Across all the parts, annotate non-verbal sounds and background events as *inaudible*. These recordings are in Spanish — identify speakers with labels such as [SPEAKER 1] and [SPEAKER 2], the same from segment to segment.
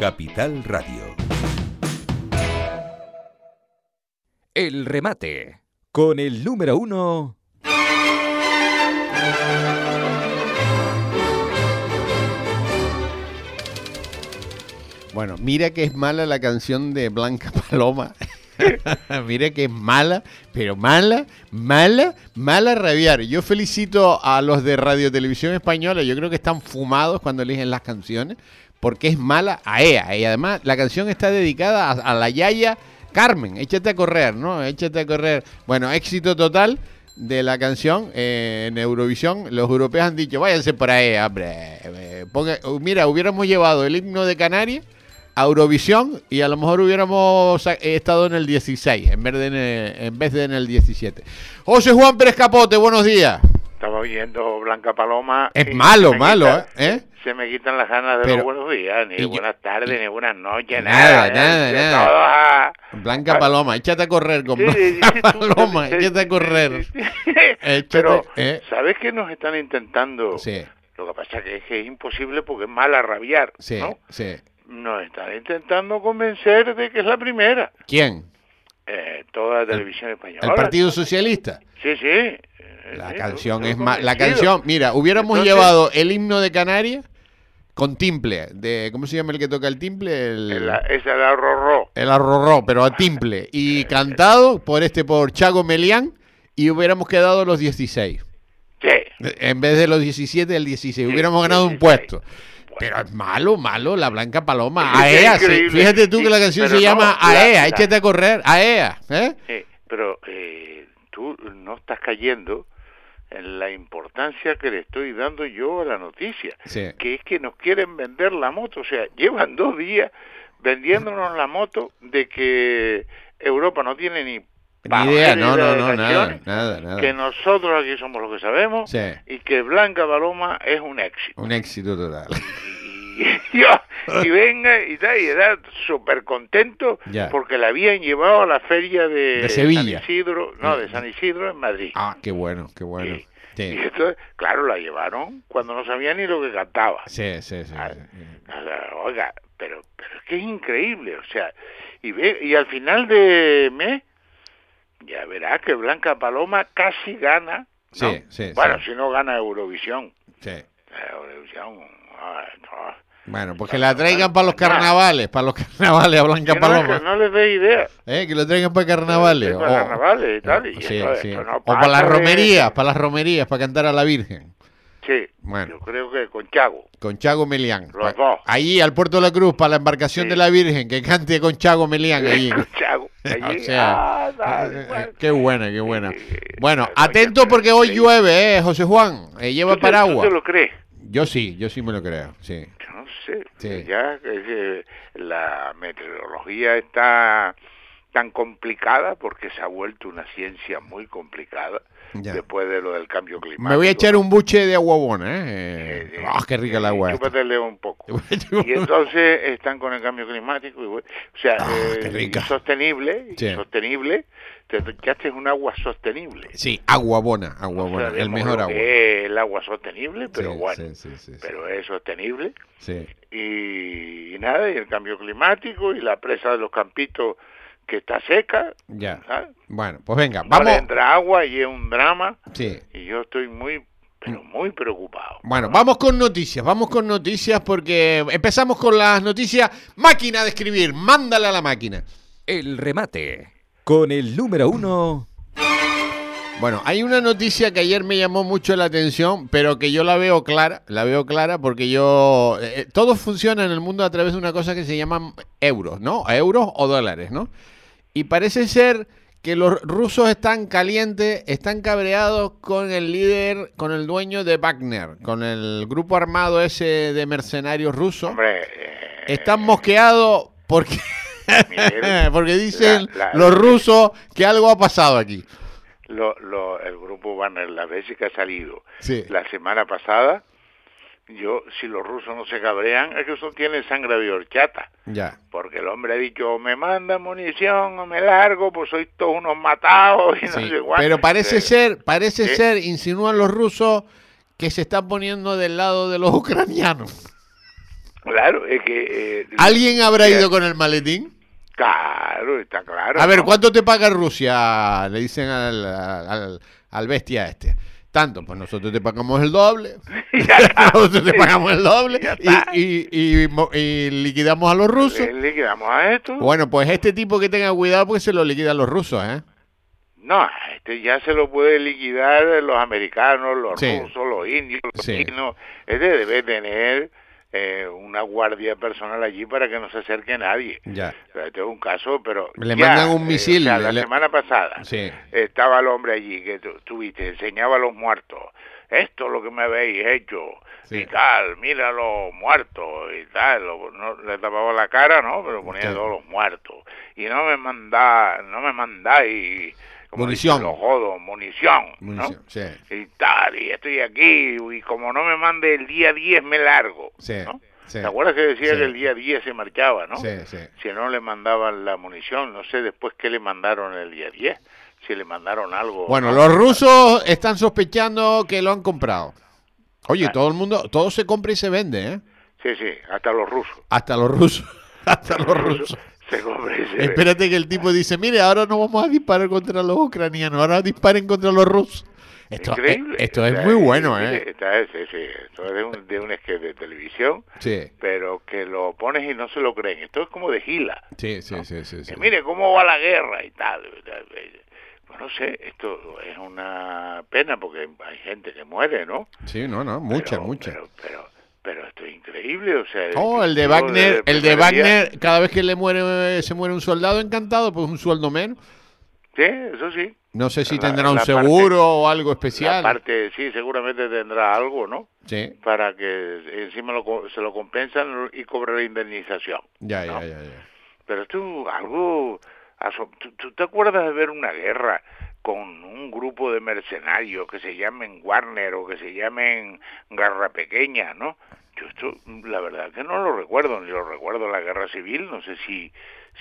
[SPEAKER 1] Capital Radio.
[SPEAKER 2] El remate con el número uno.
[SPEAKER 3] Bueno, mira que es mala la canción de Blanca *laughs* Paloma. *laughs* mira que es mala, pero mala, mala, mala rabiar. Yo felicito a los de Radio Televisión Española. Yo creo que están fumados cuando eligen las canciones, porque es mala a ella. Y además la canción está dedicada a, a la Yaya Carmen. Échate a correr, ¿no? Échate a correr. Bueno, éxito total de la canción eh, en Eurovisión. Los europeos han dicho, váyanse por ahí, hombre. eh, ponga- mira, hubiéramos llevado el himno de Canarias a Eurovisión y a lo mejor hubiéramos eh, estado en el 16 en vez de en el, en vez de en el 17. José Juan Pérez Capote, buenos días.
[SPEAKER 4] Oyendo Blanca Paloma.
[SPEAKER 3] Es malo, malo,
[SPEAKER 4] quita-
[SPEAKER 3] ¿eh?
[SPEAKER 4] Se me quitan las ganas de
[SPEAKER 3] Pero-
[SPEAKER 4] los buenos días, ni
[SPEAKER 3] yo-
[SPEAKER 4] buenas tardes, ni buenas noches,
[SPEAKER 3] Nada,
[SPEAKER 4] nada.
[SPEAKER 3] nada,
[SPEAKER 4] ¿eh?
[SPEAKER 3] nada.
[SPEAKER 4] A-
[SPEAKER 3] Blanca. Paloma, échate a correr con
[SPEAKER 4] Sí,
[SPEAKER 3] Blanca
[SPEAKER 4] tú,
[SPEAKER 3] Paloma,
[SPEAKER 4] sí,
[SPEAKER 3] échate a
[SPEAKER 4] sí,
[SPEAKER 3] correr.
[SPEAKER 4] sí, sí. *laughs*
[SPEAKER 3] Échate,
[SPEAKER 4] Pero,
[SPEAKER 3] eh.
[SPEAKER 4] ¿sabes qué nos están intentando?
[SPEAKER 3] Sí,
[SPEAKER 4] Lo que pasa que es que es imposible porque es mala rabiar,
[SPEAKER 3] sí,
[SPEAKER 4] ¿no?
[SPEAKER 3] sí.
[SPEAKER 4] Nos están intentando convencer de que es la primera.
[SPEAKER 3] ¿Quién?
[SPEAKER 4] Eh, toda la televisión española.
[SPEAKER 3] ¿El Partido Socialista?
[SPEAKER 4] Sí, sí. Eh,
[SPEAKER 3] La
[SPEAKER 4] sí,
[SPEAKER 3] canción es más. La canción, mira, hubiéramos
[SPEAKER 4] Entonces-
[SPEAKER 3] llevado el himno de Canarias con timple. De, ¿Cómo se llama el que toca el timple? El,
[SPEAKER 4] El- Esa la rorró.
[SPEAKER 3] el arrorró, pero a timple. Y cantado por este, por Chago Melián, y hubiéramos quedado los 16.
[SPEAKER 4] Sí.
[SPEAKER 3] En vez de los 17, el 16.
[SPEAKER 4] Sí,
[SPEAKER 3] Hubiéramos ganado un
[SPEAKER 4] 16.
[SPEAKER 3] puesto. Pero es malo, malo, la Blanca Paloma.
[SPEAKER 4] Es
[SPEAKER 3] AEA, sí.
[SPEAKER 4] increíble.
[SPEAKER 3] fíjate tú que la canción se
[SPEAKER 4] no,
[SPEAKER 3] llama
[SPEAKER 4] la-
[SPEAKER 3] AEA,
[SPEAKER 4] la-
[SPEAKER 3] échate a correr, AEA. ¿eh?
[SPEAKER 4] Sí, pero eh, tú no estás cayendo en la importancia que le estoy dando yo a la noticia,
[SPEAKER 3] Sí.
[SPEAKER 4] que es que nos quieren vender la moto, o sea, llevan dos días vendiéndonos la moto de que Europa no tiene ni
[SPEAKER 3] Ni idea, no, no, no, nada, nada, nada.
[SPEAKER 4] que nosotros aquí somos los que sabemos
[SPEAKER 3] Sí.
[SPEAKER 4] y que Blanca Paloma es un éxito.
[SPEAKER 3] Un éxito total. *laughs* *laughs*
[SPEAKER 4] Y, venga y tal, y era súper contento
[SPEAKER 3] Ya.
[SPEAKER 4] porque la habían llevado a la feria de,
[SPEAKER 3] De Sevilla.
[SPEAKER 4] San Isidro, no, de San Isidro en Madrid.
[SPEAKER 3] Ah, qué bueno, qué bueno.
[SPEAKER 4] Sí.
[SPEAKER 3] Sí,
[SPEAKER 4] Y entonces, claro, la llevaron cuando no sabía ni lo que cantaba.
[SPEAKER 3] sí, sí. sí,
[SPEAKER 4] Ah,
[SPEAKER 3] sí.
[SPEAKER 4] Oiga, pero, pero es que es increíble, o sea, y ve, y al final de mes, ya verá que Blanca Paloma casi gana. ¿no?
[SPEAKER 3] Sí, sí,
[SPEAKER 4] Bueno, si no gana Eurovisión.
[SPEAKER 3] Sí.
[SPEAKER 4] Eurovisión.
[SPEAKER 3] Bueno, pues que la traigan para los carnavales, para los carnavales a Blanca
[SPEAKER 4] no,
[SPEAKER 3] Paloma.
[SPEAKER 4] que no les dé idea.
[SPEAKER 3] ¿Eh? Que lo traigan para carnavales.
[SPEAKER 4] Para
[SPEAKER 3] o-
[SPEAKER 4] carnavales y tal, y
[SPEAKER 3] sí,
[SPEAKER 4] esto-
[SPEAKER 3] sí.
[SPEAKER 4] esto no
[SPEAKER 3] O para las
[SPEAKER 4] de-
[SPEAKER 3] romerías, para las romerías, para cantar a la Virgen.
[SPEAKER 4] Sí,
[SPEAKER 3] Bueno.
[SPEAKER 4] yo creo que con Chago.
[SPEAKER 3] Con Chago Melián.
[SPEAKER 4] Los dos.
[SPEAKER 3] Ahí al Puerto de la Cruz, para la embarcación
[SPEAKER 4] Sí.
[SPEAKER 3] de la Virgen, que cante con Chago Melián allí.
[SPEAKER 4] Con Chago. allí. *laughs*
[SPEAKER 3] O sea,
[SPEAKER 4] Ah, bueno.
[SPEAKER 3] eh, qué buena, qué buena. Bueno, atento porque hoy llueve, ¿eh, José Juan? Eh, lleva
[SPEAKER 4] ¿Tú te-
[SPEAKER 3] paraguas.
[SPEAKER 4] ¿Tú te lo crees?
[SPEAKER 3] Yo sí, yo sí me lo creo, sí.
[SPEAKER 4] Yo no sé.
[SPEAKER 3] Sí.
[SPEAKER 4] Ya eh, la meteorología está tan complicada porque se ha vuelto una ciencia muy complicada
[SPEAKER 3] Ya.
[SPEAKER 4] después de lo del cambio climático.
[SPEAKER 3] Me voy a echar un buche de agua buena, ¿eh?
[SPEAKER 4] Eh,
[SPEAKER 3] Eh, ¡Ah, qué rica el agua!
[SPEAKER 4] Chúpatele un poco. *laughs* Y entonces están con el cambio climático, y o sea,
[SPEAKER 3] Ah,
[SPEAKER 4] eh, sostenible,
[SPEAKER 3] Sí.
[SPEAKER 4] sostenible, te echaste un agua sostenible.
[SPEAKER 3] Sí, agua buena, agua
[SPEAKER 4] O sea,
[SPEAKER 3] buena, el mejor
[SPEAKER 4] lo
[SPEAKER 3] agua.
[SPEAKER 4] es el agua sostenible, pero
[SPEAKER 3] Sí,
[SPEAKER 4] bueno,
[SPEAKER 3] sí,
[SPEAKER 4] pero es sostenible. Y, y nada, y el cambio climático y la presa de los campitos que está seca,
[SPEAKER 3] Ya.
[SPEAKER 4] ¿sabes?
[SPEAKER 3] Bueno, pues venga,
[SPEAKER 4] No
[SPEAKER 3] vamos.
[SPEAKER 4] le entra agua y es un drama,
[SPEAKER 3] Sí.
[SPEAKER 4] y yo estoy muy, pero muy preocupado.
[SPEAKER 3] Bueno, vamos con noticias, vamos con noticias porque empezamos con las noticias. Máquina de escribir, mándale a la máquina.
[SPEAKER 2] El remate con el número uno.
[SPEAKER 3] Bueno, hay una noticia que ayer me llamó mucho la atención, pero que yo la veo clara, la veo clara porque yo... eh, todo funciona en el mundo a través de una cosa que se llaman euros, ¿no? Euros o dólares, ¿no? Y parece ser que los rusos están calientes, están cabreados con el líder, con el dueño de Wagner, con el grupo armado ese de mercenarios rusos.
[SPEAKER 4] Hombre, eh,
[SPEAKER 3] Están mosqueados porque,
[SPEAKER 4] Miguel, *laughs*
[SPEAKER 3] porque dicen
[SPEAKER 4] la- la-
[SPEAKER 3] los rusos que algo ha pasado aquí.
[SPEAKER 4] lo, lo- el grupo Banner, las veces que ha salido
[SPEAKER 3] Sí.
[SPEAKER 4] la semana pasada, yo, si los rusos no se cabrean, es que eso tiene sangre de horchata.
[SPEAKER 3] Ya.
[SPEAKER 4] Porque el hombre ha dicho, o me manda munición o me largo, pues sois todos unos matados y no
[SPEAKER 3] Sí,
[SPEAKER 4] sé cuánto.
[SPEAKER 3] Pero parece
[SPEAKER 4] Eh,
[SPEAKER 3] ser, parece ser, insinúan los rusos, que se están poniendo del lado de los *laughs* ucranianos.
[SPEAKER 4] Claro, es que... eh,
[SPEAKER 3] ¿Alguien habrá ido con el maletín?
[SPEAKER 4] Claro, está claro.
[SPEAKER 3] A ver,
[SPEAKER 4] ¿no?
[SPEAKER 3] ¿cuánto te paga Rusia? Le dicen al, al, al bestia este. Tanto, pues nosotros te pagamos el doble. *laughs* *laughs* Nosotros te pagamos el doble y, y, y, mo- y liquidamos a los rusos.
[SPEAKER 4] Liquidamos a esto.
[SPEAKER 3] Bueno, pues este tipo que tenga cuidado porque se lo liquidan los rusos, ¿eh?
[SPEAKER 4] No, este ya se lo puede liquidar los americanos, los
[SPEAKER 3] Sí.
[SPEAKER 4] rusos, los indios, los
[SPEAKER 3] Sí.
[SPEAKER 4] chinos. Este debe tener eh, una guardia personal allí para que no se acerque nadie.
[SPEAKER 3] Ya.
[SPEAKER 4] O sea, Este es un caso, pero
[SPEAKER 3] Le
[SPEAKER 4] ya,
[SPEAKER 3] mandan un
[SPEAKER 4] eh,
[SPEAKER 3] misil,
[SPEAKER 4] o sea, la
[SPEAKER 3] le-
[SPEAKER 4] semana pasada
[SPEAKER 3] Sí.
[SPEAKER 4] estaba el hombre allí que tu- tuviste, enseñaba a los muertos. Esto es lo que me habéis hecho.
[SPEAKER 3] Sí.
[SPEAKER 4] Y tal, mira los muertos y tal. lo- no, le tapaba la cara, ¿no? Pero ponía
[SPEAKER 3] Sí.
[SPEAKER 4] todos los muertos. Y no me manda, no me mandáis como
[SPEAKER 3] Munición.
[SPEAKER 4] los jodos, munición,
[SPEAKER 3] Munición, sí.
[SPEAKER 4] ¿no? Y tal, y estoy aquí, y como no me mande el día 10 me largo,
[SPEAKER 3] Sí,
[SPEAKER 4] ¿no?
[SPEAKER 3] sí.
[SPEAKER 4] ¿Te acuerdas que decía
[SPEAKER 3] Sí.
[SPEAKER 4] que el día 10 se marchaba, no?
[SPEAKER 3] Sí, sí.
[SPEAKER 4] Si no le mandaban la munición, no sé después qué le mandaron el día 10, si le mandaron algo.
[SPEAKER 3] Bueno,
[SPEAKER 4] ¿no?
[SPEAKER 3] los rusos están sospechando que lo han comprado. Oye,
[SPEAKER 4] Ah.
[SPEAKER 3] todo el mundo, todo se compra y se vende, ¿eh?
[SPEAKER 4] Sí, sí, hasta los rusos.
[SPEAKER 3] Hasta los rusos. *laughs* Hasta los rusos. *laughs*
[SPEAKER 4] Se compra y se
[SPEAKER 3] Espérate que el tipo dice, mire, ahora no vamos a disparar contra los ucranianos, ahora disparen contra los rusos. Esto,
[SPEAKER 4] Increíble.
[SPEAKER 3] eh, esto es
[SPEAKER 4] Está-
[SPEAKER 3] muy bueno, ¿eh?
[SPEAKER 4] está- sí, sí, esto es de un, de un sketch de televisión,
[SPEAKER 3] Sí,
[SPEAKER 4] pero que lo pones y no se lo creen. Esto es como de gila.
[SPEAKER 3] sí, sí, sí, sí. sí.
[SPEAKER 4] Mire cómo va la guerra y tal. Pues no sé, esto es una pena porque hay gente que muere, ¿no?
[SPEAKER 3] Sí, no, no, mucha,
[SPEAKER 4] Pero-
[SPEAKER 3] mucha.
[SPEAKER 4] Pero, pero, pero esto es increíble, o sea...
[SPEAKER 3] Oh, el de Wagner, el de Wagner, cada vez que le muere, se muere un soldado encantado, pues un sueldo menos.
[SPEAKER 4] Sí, eso sí.
[SPEAKER 3] No sé si
[SPEAKER 4] La-
[SPEAKER 3] tendrá un seguro o algo especial.
[SPEAKER 4] parte, sí, seguramente tendrá algo, ¿no?
[SPEAKER 3] Sí,
[SPEAKER 4] Para que encima lo se lo compensan y cobre la indemnización.
[SPEAKER 3] ya,
[SPEAKER 4] ¿no?
[SPEAKER 3] ya, ya, ya.
[SPEAKER 4] Pero tú, algo... ¿tú, tú te acuerdas de ver una guerra con un grupo de mercenarios que se llamen Warner o que se llamen Garra Pequeña, ¿no? Yo esto, la verdad que no lo recuerdo, ni lo recuerdo en la guerra civil, no sé si,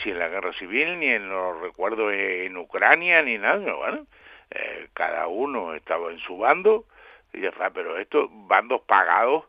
[SPEAKER 4] si en la guerra civil, ni en lo recuerdo en Ucrania, ni nada, bueno, eh, cada uno estaba en su bando, y ya está, pero estos bandos pagados,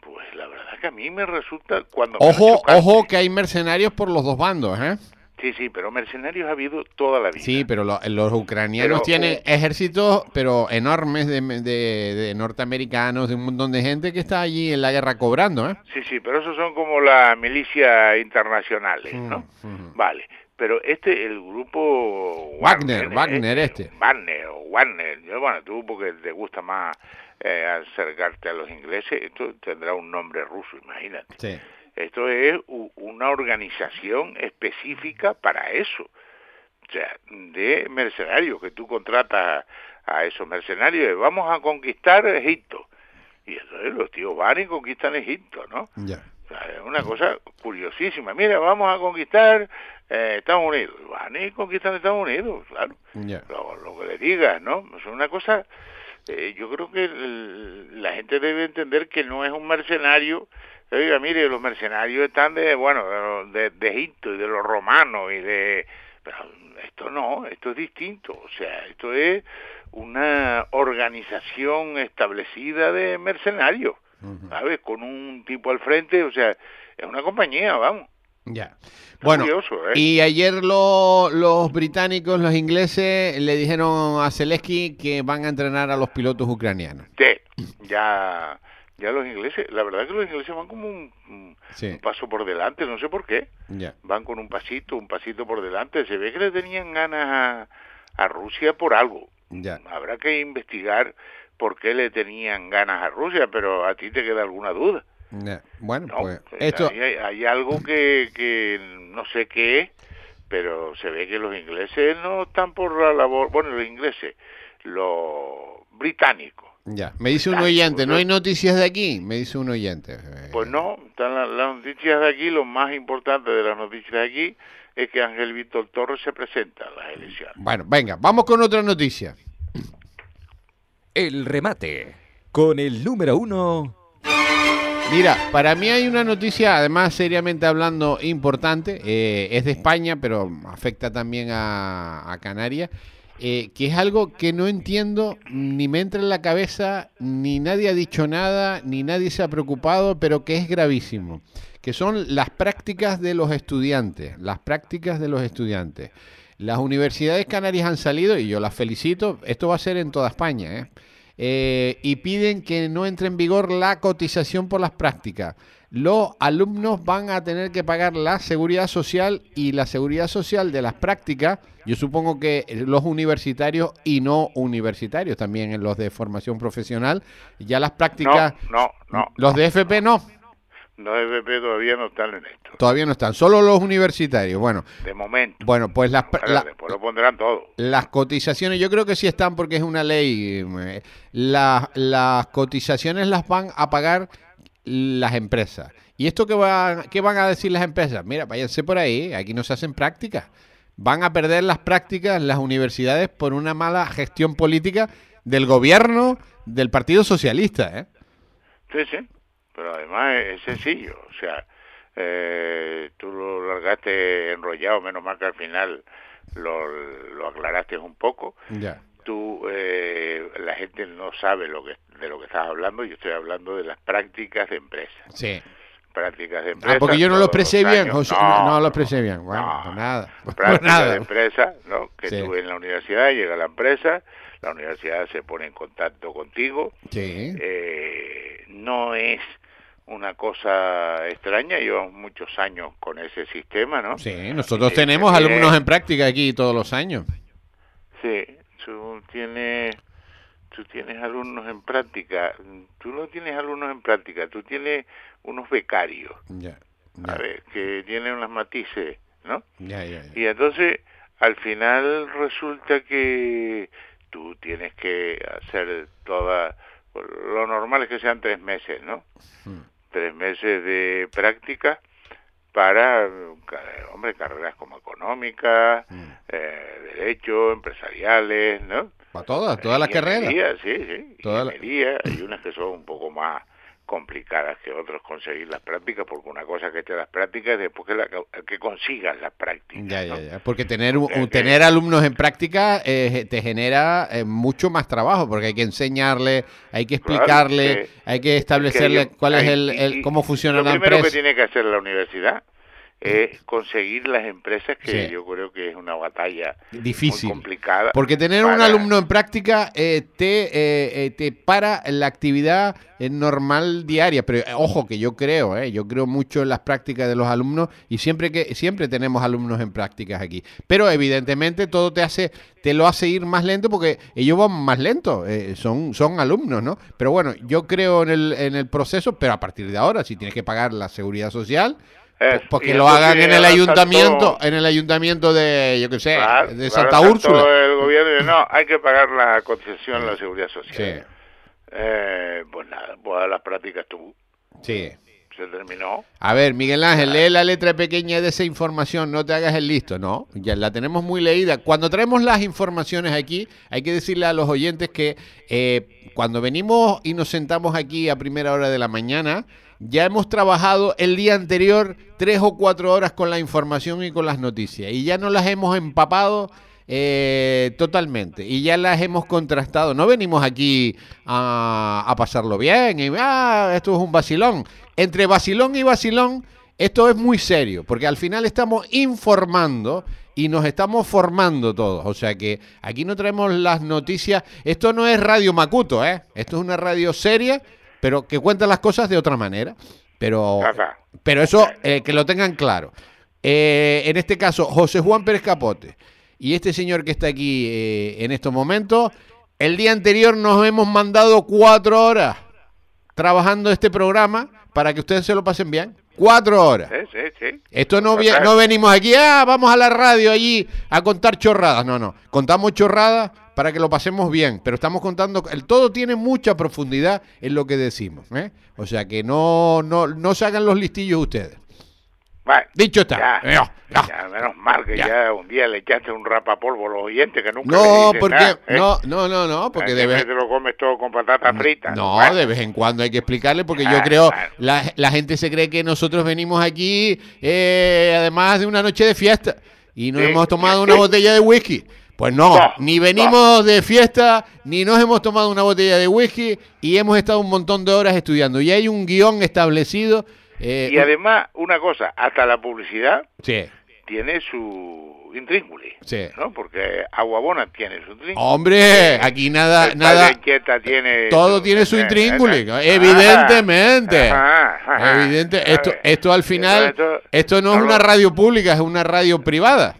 [SPEAKER 4] pues la verdad que a mí me resulta cuando...
[SPEAKER 3] Ojo, ojo que hay mercenarios por los dos bandos, ¿eh?
[SPEAKER 4] Sí, sí, pero mercenarios ha habido toda la vida.
[SPEAKER 3] Sí, pero lo- los ucranianos
[SPEAKER 4] Pero,
[SPEAKER 3] tienen
[SPEAKER 4] uh,
[SPEAKER 3] ejércitos, pero enormes de, de- de norteamericanos, de un montón de gente que está allí en la guerra cobrando, ¿eh?
[SPEAKER 4] Sí, sí, pero esos son como las milicias internacionales, ¿no?
[SPEAKER 3] ujú.
[SPEAKER 4] Vale, pero este, el grupo...
[SPEAKER 3] Wagner,
[SPEAKER 4] ¿eh?
[SPEAKER 3] Wagner este.
[SPEAKER 4] Wagner o Wagner, yo, bueno, tú porque te gusta más eh, acercarte a los ingleses, esto tendrá un nombre ruso, imagínate.
[SPEAKER 3] Sí.
[SPEAKER 4] Esto es una organización específica para eso. O sea, de mercenarios, que tú contratas a esos mercenarios, y vamos a conquistar Egipto. Y entonces los tíos van y conquistan Egipto, ¿no?
[SPEAKER 3] Ya.
[SPEAKER 4] O sea, es una cosa curiosísima. Mira, vamos a conquistar eh, Estados Unidos. Van y conquistan Estados Unidos, claro.
[SPEAKER 3] Ya.
[SPEAKER 4] Lo, lo que le digas, ¿no? Es una cosa... eh, yo creo que el- la gente debe entender que no es un mercenario. Oiga, mire, los mercenarios están de, bueno, de, de Egipto y de los romanos y de... Pero esto no, esto es distinto. O sea, esto es una organización establecida de mercenarios. ¿sabes? Con un tipo al frente, o sea, es una compañía, vamos.
[SPEAKER 3] Ya. Bueno,
[SPEAKER 4] curioso, ¿eh?
[SPEAKER 3] y ayer lo- los británicos, los ingleses, le dijeron a Zelensky que van a entrenar a los pilotos ucranianos.
[SPEAKER 4] Sí, ya, ya los ingleses, la verdad que los ingleses van como un, un-
[SPEAKER 3] Sí.
[SPEAKER 4] un paso por delante, no sé por qué. Van con un pasito, un pasito por delante. Se ve que le tenían ganas a, a Rusia por algo. Habrá que investigar por qué le tenían ganas a Rusia, pero a ti te queda alguna duda.
[SPEAKER 3] Bueno,
[SPEAKER 4] ¿no?
[SPEAKER 3] pues
[SPEAKER 4] Eh,
[SPEAKER 3] esto...
[SPEAKER 4] Hay, hay algo que, que no sé qué es, pero se ve que los ingleses no están por la labor, bueno, los ingleses, los británicos.
[SPEAKER 3] Ya, me dice un oyente, ¿no hay noticias de aquí? Me dice un oyente.
[SPEAKER 4] Pues no, están las, las noticias de aquí, lo más importante de las noticias de aquí es que Ángel Víctor Torres se presenta a las elecciones.
[SPEAKER 3] Bueno, venga, vamos con otra noticia.
[SPEAKER 2] El remate. Con el número uno.
[SPEAKER 3] Mira, para mí hay una noticia, además seriamente hablando, importante. eh, es de España, pero afecta también a, a Canarias. Eh, que es algo que no entiendo, ni me entra en la cabeza, ni nadie ha dicho nada, ni nadie se ha preocupado, pero que es gravísimo. Que son las prácticas de los estudiantes. Las prácticas de los estudiantes. Las universidades canarias han salido, y yo las felicito, esto va a ser en toda España, ¿eh? Eh, y piden que no entre en vigor la cotización por las prácticas. Los alumnos van a tener que pagar la seguridad social y la seguridad social de las prácticas. Yo supongo que los universitarios y no universitarios, también en los de formación profesional, ya las prácticas,
[SPEAKER 4] No, no, no.
[SPEAKER 3] los de FP no,
[SPEAKER 4] Los FP todavía no están en esto,
[SPEAKER 3] todavía no están, solo los universitarios. Bueno,
[SPEAKER 4] de momento.
[SPEAKER 3] bueno, pues las,
[SPEAKER 4] Ahora,
[SPEAKER 3] la-
[SPEAKER 4] después lo pondrán todo.
[SPEAKER 3] Las cotizaciones, yo creo que sí están porque es una ley. eh, la- las cotizaciones las van a pagar las empresas. ¿Y esto qué, va, qué van a decir las empresas? Mira, váyanse por ahí, aquí no se hacen prácticas. Van a perder las prácticas las universidades por una mala gestión política del gobierno del Partido Socialista. ¿eh?
[SPEAKER 4] Sí, sí, pero además es, sencillo, o sea, eh, tú lo largaste enrollado, menos mal que al final lo, lo aclaraste un poco.
[SPEAKER 3] Ya.
[SPEAKER 4] Tú, eh, la gente no sabe lo que de lo que estás hablando, yo estoy hablando de las prácticas de empresa.
[SPEAKER 3] Sí.
[SPEAKER 4] Prácticas de empresa.
[SPEAKER 3] Ah, porque yo no lo expresé bien. José. No, no lo expresé bien. Bueno,
[SPEAKER 4] no.
[SPEAKER 3] pues nada. Pues
[SPEAKER 4] prácticas
[SPEAKER 3] nada.
[SPEAKER 4] de empresa, ¿no? Que
[SPEAKER 3] Sí.
[SPEAKER 4] tú en la universidad llega la empresa, la universidad se pone en contacto contigo,
[SPEAKER 3] Sí.
[SPEAKER 4] eh, no es una cosa extraña, llevamos muchos años con ese sistema, ¿no?
[SPEAKER 3] Sí, nosotros
[SPEAKER 4] Eh,
[SPEAKER 3] tenemos alumnos en práctica aquí todos los años.
[SPEAKER 4] Sí, tú tienes, tú tienes alumnos en práctica, tú no tienes alumnos en práctica, tú tienes unos becarios,
[SPEAKER 3] Ya,
[SPEAKER 4] a ver, que tienen unos matices, ¿no?
[SPEAKER 3] ya, ya, ya.
[SPEAKER 4] Y entonces, al final resulta que tú tienes que hacer toda, lo normal es que sean tres meses, ¿no?
[SPEAKER 3] Hmm.
[SPEAKER 4] Tres meses de práctica para, hombre, carreras como económica,
[SPEAKER 3] Mm.
[SPEAKER 4] eh, derecho, empresariales, ¿no?
[SPEAKER 3] Para todas, todas las carreras.
[SPEAKER 4] Sí, sí,
[SPEAKER 3] las-
[SPEAKER 4] ingeniería, hay unas que son un poco más complicadas que otros conseguir las prácticas, porque una cosa que te las prácticas es después que, la, que consigas las prácticas.
[SPEAKER 3] Ya,
[SPEAKER 4] ¿no?
[SPEAKER 3] ya, ya. Porque tener, tener alumnos en práctica eh, te genera eh, mucho más trabajo, porque hay que enseñarle, hay que
[SPEAKER 4] Claro,
[SPEAKER 3] explicarle, hay que establecerle
[SPEAKER 4] hay-
[SPEAKER 3] cuál es el,
[SPEAKER 4] y-
[SPEAKER 3] el-
[SPEAKER 4] y
[SPEAKER 3] cómo funciona
[SPEAKER 4] lo
[SPEAKER 3] la
[SPEAKER 4] primero que
[SPEAKER 3] empresa.
[SPEAKER 4] tiene que hacer la universidad es conseguir las empresas que
[SPEAKER 3] Sí.
[SPEAKER 4] yo creo que es una batalla
[SPEAKER 3] Difícil.
[SPEAKER 4] muy complicada.
[SPEAKER 3] Porque tener un alumno en práctica eh, te, eh, eh, te para la actividad eh, normal diaria. Pero eh, ojo que yo creo, eh, yo creo mucho en las prácticas de los alumnos y siempre que siempre tenemos alumnos en prácticas aquí. Pero evidentemente todo te hace te lo hace ir más lento porque ellos van más lento, son son alumnos, ¿no? Pero bueno, yo creo en el en el proceso, pero a partir de ahora si tienes que pagar la seguridad social
[SPEAKER 4] Es-
[SPEAKER 3] que
[SPEAKER 4] y
[SPEAKER 3] lo hagan en el ayuntamiento,
[SPEAKER 4] saltó-
[SPEAKER 3] en el ayuntamiento de, yo qué sé,
[SPEAKER 4] Claro,
[SPEAKER 3] de Santa Úrsula.
[SPEAKER 4] El gobierno dice, no, hay que pagar la cotización a la seguridad social.
[SPEAKER 3] Sí,
[SPEAKER 4] Eh, pues nada, pues a las prácticas tú.
[SPEAKER 3] sí.
[SPEAKER 4] Se terminó.
[SPEAKER 3] A ver, Miguel Ángel, lee la letra pequeña de esa información, no te hagas el listo, ¿no? Ya la tenemos muy leída. Cuando traemos las informaciones aquí, hay que decirle a los oyentes que eh, cuando venimos y nos sentamos aquí a primera hora de la mañana, ya hemos trabajado el día anterior tres o cuatro horas con la información y con las noticias, y ya no las hemos empapado eh, totalmente. Y ya las hemos contrastado. No venimos aquí a, a pasarlo bien y ah, esto es un vacilón. Entre vacilón y vacilón, esto es muy serio, porque al final estamos informando y nos estamos formando todos. O sea que aquí no traemos las noticias. Esto no es Radio Macuto, ¿eh? Esto es una radio seria, pero que cuenta las cosas de otra manera. Pero, pero eso, eh, que lo tengan claro. Eh, en este caso, José Juan Pérez Capote y este señor que está aquí eh, en estos momentos, el día anterior nos hemos mandado cuatro horas trabajando este programa para que ustedes se lo pasen bien. Cuatro horas.
[SPEAKER 4] Sí, sí, sí.
[SPEAKER 3] Esto no, no venimos aquí, ah, vamos a la radio allí a contar chorradas. No, no. Contamos chorradas para que lo pasemos bien. Pero estamos contando, el todo tiene mucha profundidad en lo que decimos. ¿eh? O sea que no, no, no se hagan los listillos ustedes.
[SPEAKER 4] Bueno,
[SPEAKER 3] Dicho está.
[SPEAKER 4] Ya, menos mal que
[SPEAKER 3] Ya.
[SPEAKER 4] ya. un día le echaste un rapapolvo a los oyentes que nunca
[SPEAKER 3] No,
[SPEAKER 4] le
[SPEAKER 3] porque,
[SPEAKER 4] nada, ¿eh?
[SPEAKER 3] no, no, no, no, porque de vez,
[SPEAKER 4] siempre te lo comes todo con patatas fritas.
[SPEAKER 3] no,
[SPEAKER 4] Bueno,
[SPEAKER 3] de vez en cuando hay que explicarle, porque yo
[SPEAKER 4] Ah,
[SPEAKER 3] creo,
[SPEAKER 4] claro.
[SPEAKER 3] la, la gente se cree que nosotros venimos aquí, eh, además de una noche de fiesta, y nos
[SPEAKER 4] Sí.
[SPEAKER 3] hemos tomado una botella de whisky. Pues no,
[SPEAKER 4] No,
[SPEAKER 3] ni venimos de fiesta, ni nos hemos tomado una botella de whisky, y hemos estado un montón de horas estudiando. Y hay un guion establecido. Eh,
[SPEAKER 4] Y además, una cosa, hasta la publicidad
[SPEAKER 3] sí,
[SPEAKER 4] tiene su intríngulis,
[SPEAKER 3] sí.
[SPEAKER 4] ¿no? Porque Aguabona tiene su intríngulis.
[SPEAKER 3] Hombre, aquí nada, nada,
[SPEAKER 4] Inquieta tiene
[SPEAKER 3] todo
[SPEAKER 4] su-
[SPEAKER 3] tiene su
[SPEAKER 4] eh,
[SPEAKER 3] intríngulis,
[SPEAKER 4] eh,
[SPEAKER 3] evidentemente.
[SPEAKER 4] ajá, ajá.
[SPEAKER 3] Evidente, esto, esto al final,
[SPEAKER 4] Esto-
[SPEAKER 3] esto no es
[SPEAKER 4] no
[SPEAKER 3] una radio pública, es una radio privada.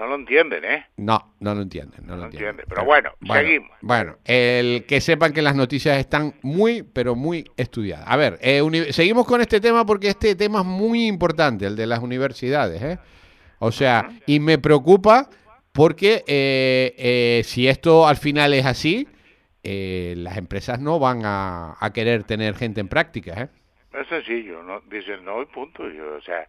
[SPEAKER 4] No lo entienden, ¿eh?
[SPEAKER 3] No, no lo entienden, no lo entienden.
[SPEAKER 4] entienden, pero bueno, seguimos.
[SPEAKER 3] Bueno, el que sepan que las noticias están muy, pero muy estudiadas. A ver, eh, seguimos con este tema porque este tema es muy importante, el de las universidades, ¿eh? O sea, y me preocupa porque eh, eh, si esto al final es así, eh, las empresas no van a, a querer tener gente en práctica, ¿eh?
[SPEAKER 4] Es sencillo, ¿no? Dicen no y punto. Yo, o sea,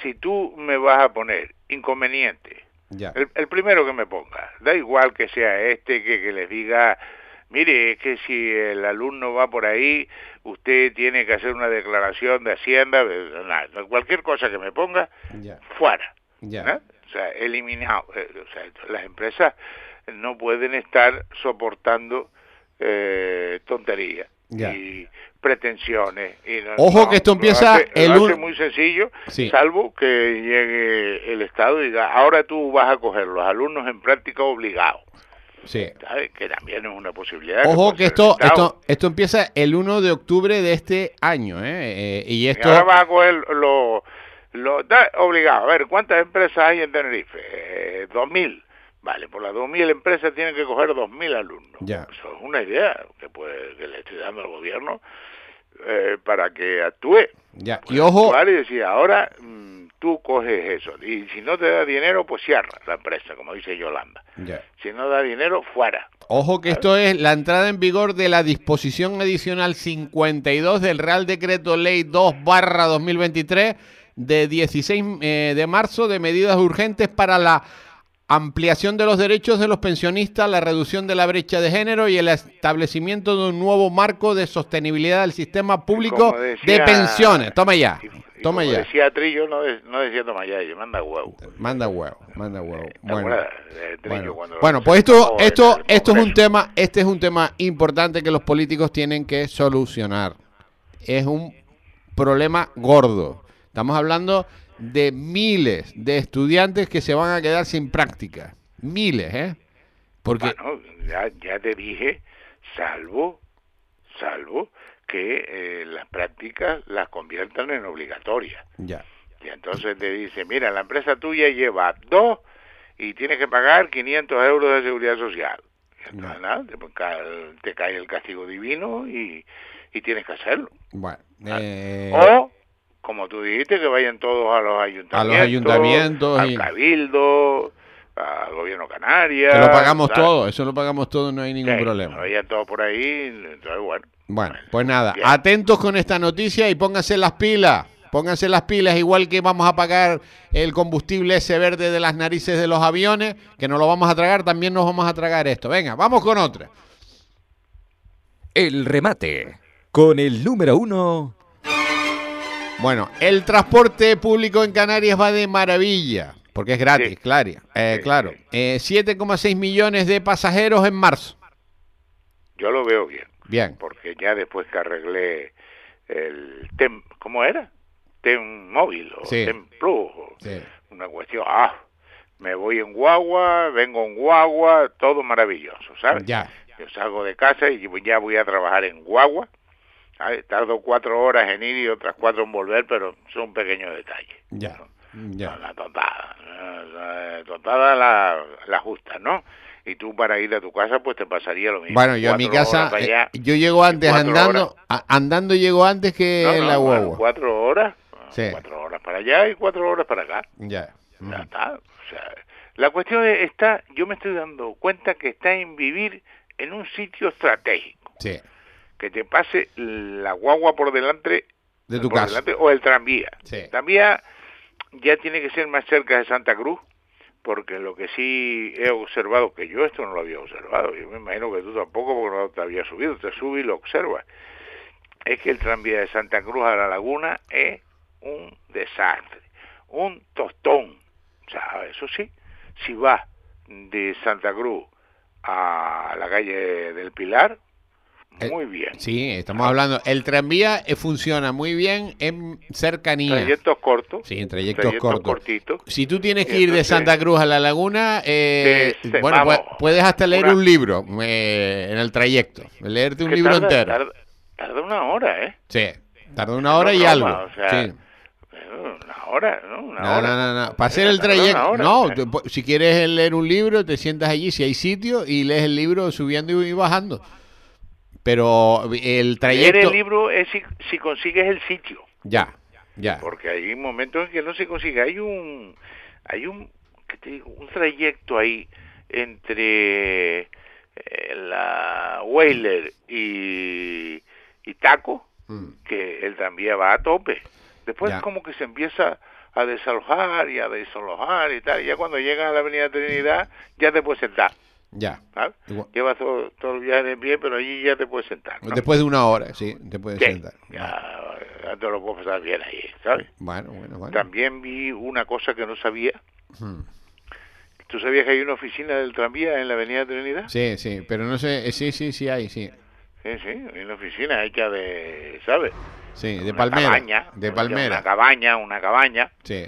[SPEAKER 4] si tú me vas a poner inconveniente,
[SPEAKER 3] Ya.
[SPEAKER 4] el, el primero que me ponga, da igual que sea este que, que les diga, mire, es que si el alumno va por ahí, usted tiene que hacer una declaración de Hacienda, nada, cualquier cosa que me ponga,
[SPEAKER 3] Ya.
[SPEAKER 4] fuera.
[SPEAKER 3] Ya.
[SPEAKER 4] ¿no? O sea, eliminado. Eh, O sea, las empresas no pueden estar soportando eh, tonterías y pretensiones. Y no-
[SPEAKER 3] Ojo
[SPEAKER 4] no,
[SPEAKER 3] que esto empieza
[SPEAKER 4] hace-
[SPEAKER 3] el un-
[SPEAKER 4] muy sencillo,
[SPEAKER 3] Sí.
[SPEAKER 4] salvo que llegue el Estado y diga, ahora tú vas a coger los alumnos en práctica obligados.
[SPEAKER 3] Sí.
[SPEAKER 4] Que también es una posibilidad.
[SPEAKER 3] Ojo que esto, esto, esto empieza el 1 de octubre de este año, ¿eh? Eh, y
[SPEAKER 4] Y
[SPEAKER 3] esto...
[SPEAKER 4] ahora vas a coger los... Lo, da- obligado. A ver, ¿cuántas empresas hay en Tenerife? Eh, 2.000. Vale, por las 2.000 empresas tienen que coger 2.000 alumnos.
[SPEAKER 3] Ya.
[SPEAKER 4] Eso es una idea que, puede, que le estoy dando al gobierno eh, para que actúe.
[SPEAKER 3] Ya, y ojo,
[SPEAKER 4] y decir, ahora mm, tú coges eso. Y si no te da dinero, pues cierra la empresa, como dice Yolanda.
[SPEAKER 3] ya.
[SPEAKER 4] Si no da dinero, fuera.
[SPEAKER 3] Ojo que esto es la entrada en vigor de la disposición adicional 52 del Real Decreto Ley 2 barra 2023 de 16 eh, de marzo de medidas urgentes para la ampliación de los derechos de los pensionistas, la reducción de la brecha de género y el establecimiento de un nuevo marco de sostenibilidad del sistema público
[SPEAKER 4] decía-
[SPEAKER 3] de pensiones. Toma ya,
[SPEAKER 4] Y- y
[SPEAKER 3] toma
[SPEAKER 4] como
[SPEAKER 3] ya.
[SPEAKER 4] decía Trillo, no, de- no decía toma ya, yo manda huevo.
[SPEAKER 3] Manda huevo, manda huevo.
[SPEAKER 4] ¿Te
[SPEAKER 3] Bueno. Bueno, bueno, pues esto, esto, esto es un tema, este es un tema importante que los políticos tienen que solucionar. Es un problema gordo. Estamos hablando de miles de estudiantes que se van a quedar sin práctica. Miles, ¿eh? Porque
[SPEAKER 4] Bueno, ya, ya te dije, salvo, salvo que eh, las prácticas las conviertan en obligatorias.
[SPEAKER 3] ya,
[SPEAKER 4] Y entonces te dice, mira, la empresa tuya lleva dos y tienes que pagar 500 euros de seguridad social. Y entonces,
[SPEAKER 3] No.
[SPEAKER 4] nada, te, ca- te cae el castigo divino y, y tienes que hacerlo.
[SPEAKER 3] bueno, eh,
[SPEAKER 4] O, como tú dijiste, que vayan todos a los ayuntamientos.
[SPEAKER 3] ayuntamientos
[SPEAKER 4] Al
[SPEAKER 3] y-
[SPEAKER 4] cabildo, al gobierno canaria.
[SPEAKER 3] que lo pagamos
[SPEAKER 4] ¿sabes?
[SPEAKER 3] todo, eso lo pagamos todo, no hay ningún
[SPEAKER 4] Sí,
[SPEAKER 3] problema.
[SPEAKER 4] Vayan todos por ahí, entonces bueno.
[SPEAKER 3] Bueno, pues nada,
[SPEAKER 4] Bien.
[SPEAKER 3] atentos con esta noticia y pónganse las pilas. Pónganse las pilas, igual que vamos a pagar el combustible ese verde de las narices de los aviones, que no lo vamos a tragar, también nos vamos a tragar esto. Venga, vamos con otra.
[SPEAKER 2] El remate. Con el número uno.
[SPEAKER 3] Bueno, el transporte público en Canarias va de maravilla, porque es gratis,
[SPEAKER 4] Sí.
[SPEAKER 3] claro. Eh, claro.
[SPEAKER 4] sí.
[SPEAKER 3] Eh, 7,6 millones de pasajeros en marzo.
[SPEAKER 4] Yo lo veo bien,
[SPEAKER 3] Bien.
[SPEAKER 4] porque ya después que arreglé el TEM, ¿cómo era? TEM móvil o
[SPEAKER 3] Sí.
[SPEAKER 4] TEM Plus,
[SPEAKER 3] Sí.
[SPEAKER 4] una cuestión, ah, me voy en guagua, vengo en guagua, todo maravilloso, ¿sabes?
[SPEAKER 3] Ya.
[SPEAKER 4] Yo salgo de casa y ya voy a trabajar en guagua. Tardo cuatro horas en ir y otras cuatro en volver, pero son pequeños detalles.
[SPEAKER 3] Ya. Ya.
[SPEAKER 4] La tontada. eh, Tontada la, la justa, ¿no? y tú para ir a tu casa pues te pasaría lo mismo.
[SPEAKER 3] Bueno, yo a mi casa,
[SPEAKER 4] para allá.
[SPEAKER 3] eh, yo llego antes andando, a- andando llego antes que
[SPEAKER 4] No, no,
[SPEAKER 3] la
[SPEAKER 4] bueno,
[SPEAKER 3] guagua.
[SPEAKER 4] cuatro horas,
[SPEAKER 3] Sí.
[SPEAKER 4] cuatro horas para allá y cuatro horas para acá.
[SPEAKER 3] Ya.
[SPEAKER 4] Ya está. O sea, la cuestión es- está, yo me estoy dando cuenta que está en vivir en un sitio estratégico,
[SPEAKER 3] Sí.
[SPEAKER 4] Que te pase la guagua por delante,
[SPEAKER 3] De tu
[SPEAKER 4] por
[SPEAKER 3] casa.
[SPEAKER 4] delante o el tranvía.
[SPEAKER 3] Sí.
[SPEAKER 4] El tranvía ya tiene que ser más cerca de Santa Cruz, porque lo que sí he observado, que yo esto no lo había observado, yo me imagino que tú tampoco, porque no te había subido, te subes y lo observas, es que el tranvía de Santa Cruz a la laguna es un desastre, un tostón. O sea, eso sí, si vas de Santa Cruz a la calle del Pilar, muy bien.
[SPEAKER 3] Sí, estamos hablando. El tranvía eh, funciona muy bien en cercanía.
[SPEAKER 4] Trayectos cortos,
[SPEAKER 3] Sí, en trayectos cortos.
[SPEAKER 4] cortitos.
[SPEAKER 3] Si tú tienes que ir de Santa Cruz a la laguna, eh, bueno,
[SPEAKER 4] vamos.
[SPEAKER 3] puedes hasta leer
[SPEAKER 4] Una-
[SPEAKER 3] un libro eh, en el trayecto, leerte un libro
[SPEAKER 4] tarda,
[SPEAKER 3] entero.
[SPEAKER 4] Tarda, tarda una hora, ¿eh?
[SPEAKER 3] Sí, tarda una hora
[SPEAKER 4] No
[SPEAKER 3] y algo.
[SPEAKER 4] o sea,
[SPEAKER 3] sí.
[SPEAKER 4] Eh, Una hora, ¿no? Una
[SPEAKER 3] No,
[SPEAKER 4] hora.
[SPEAKER 3] no, no, no. Para hacer el trayecto.
[SPEAKER 4] hora,
[SPEAKER 3] No,
[SPEAKER 4] ¿eh?
[SPEAKER 3] tú si quieres leer un libro, te sientas allí si hay sitio y lees el libro subiendo y bajando. Pero el
[SPEAKER 4] Leer
[SPEAKER 3] trayecto.
[SPEAKER 4] el libro es si, si consigues el sitio,
[SPEAKER 3] Ya, ya.
[SPEAKER 4] porque hay momentos en que no se consigue. Hay un, hay un, ¿qué te digo? Un trayecto ahí entre eh, la Whaler y, y Taco,
[SPEAKER 3] Mm,
[SPEAKER 4] que el tranvía va a tope. Después
[SPEAKER 3] Ya.
[SPEAKER 4] como que se empieza a desalojar y a desalojar y tal. Y ya cuando llegas a la Avenida Trinidad ya te puedes sentar.
[SPEAKER 3] Ya.
[SPEAKER 4] ¿sabes?
[SPEAKER 3] Igual.
[SPEAKER 4] Llevas todo, todo el viaje en pie, pero allí ya te puedes sentar. ¿no?
[SPEAKER 3] Después de una hora, sí, te puedes
[SPEAKER 4] Sí,
[SPEAKER 3] sentar.
[SPEAKER 4] ya, ya te lo puedo pasar bien ahí, ¿sabes?
[SPEAKER 3] Bueno, bueno, bueno.
[SPEAKER 4] También vi una cosa que no sabía.
[SPEAKER 3] Hmm.
[SPEAKER 4] ¿Tú sabías que hay una oficina del tranvía en la Avenida Trinidad?
[SPEAKER 3] Sí, sí, pero no sé, eh, sí, sí, sí hay, sí.
[SPEAKER 4] Sí, sí, hay una oficina hecha de, ¿sabes?
[SPEAKER 3] Sí, de
[SPEAKER 4] Una
[SPEAKER 3] palmera.
[SPEAKER 4] cabaña,
[SPEAKER 3] de
[SPEAKER 4] Una
[SPEAKER 3] palmera.
[SPEAKER 4] cabaña, una cabaña,
[SPEAKER 3] Sí.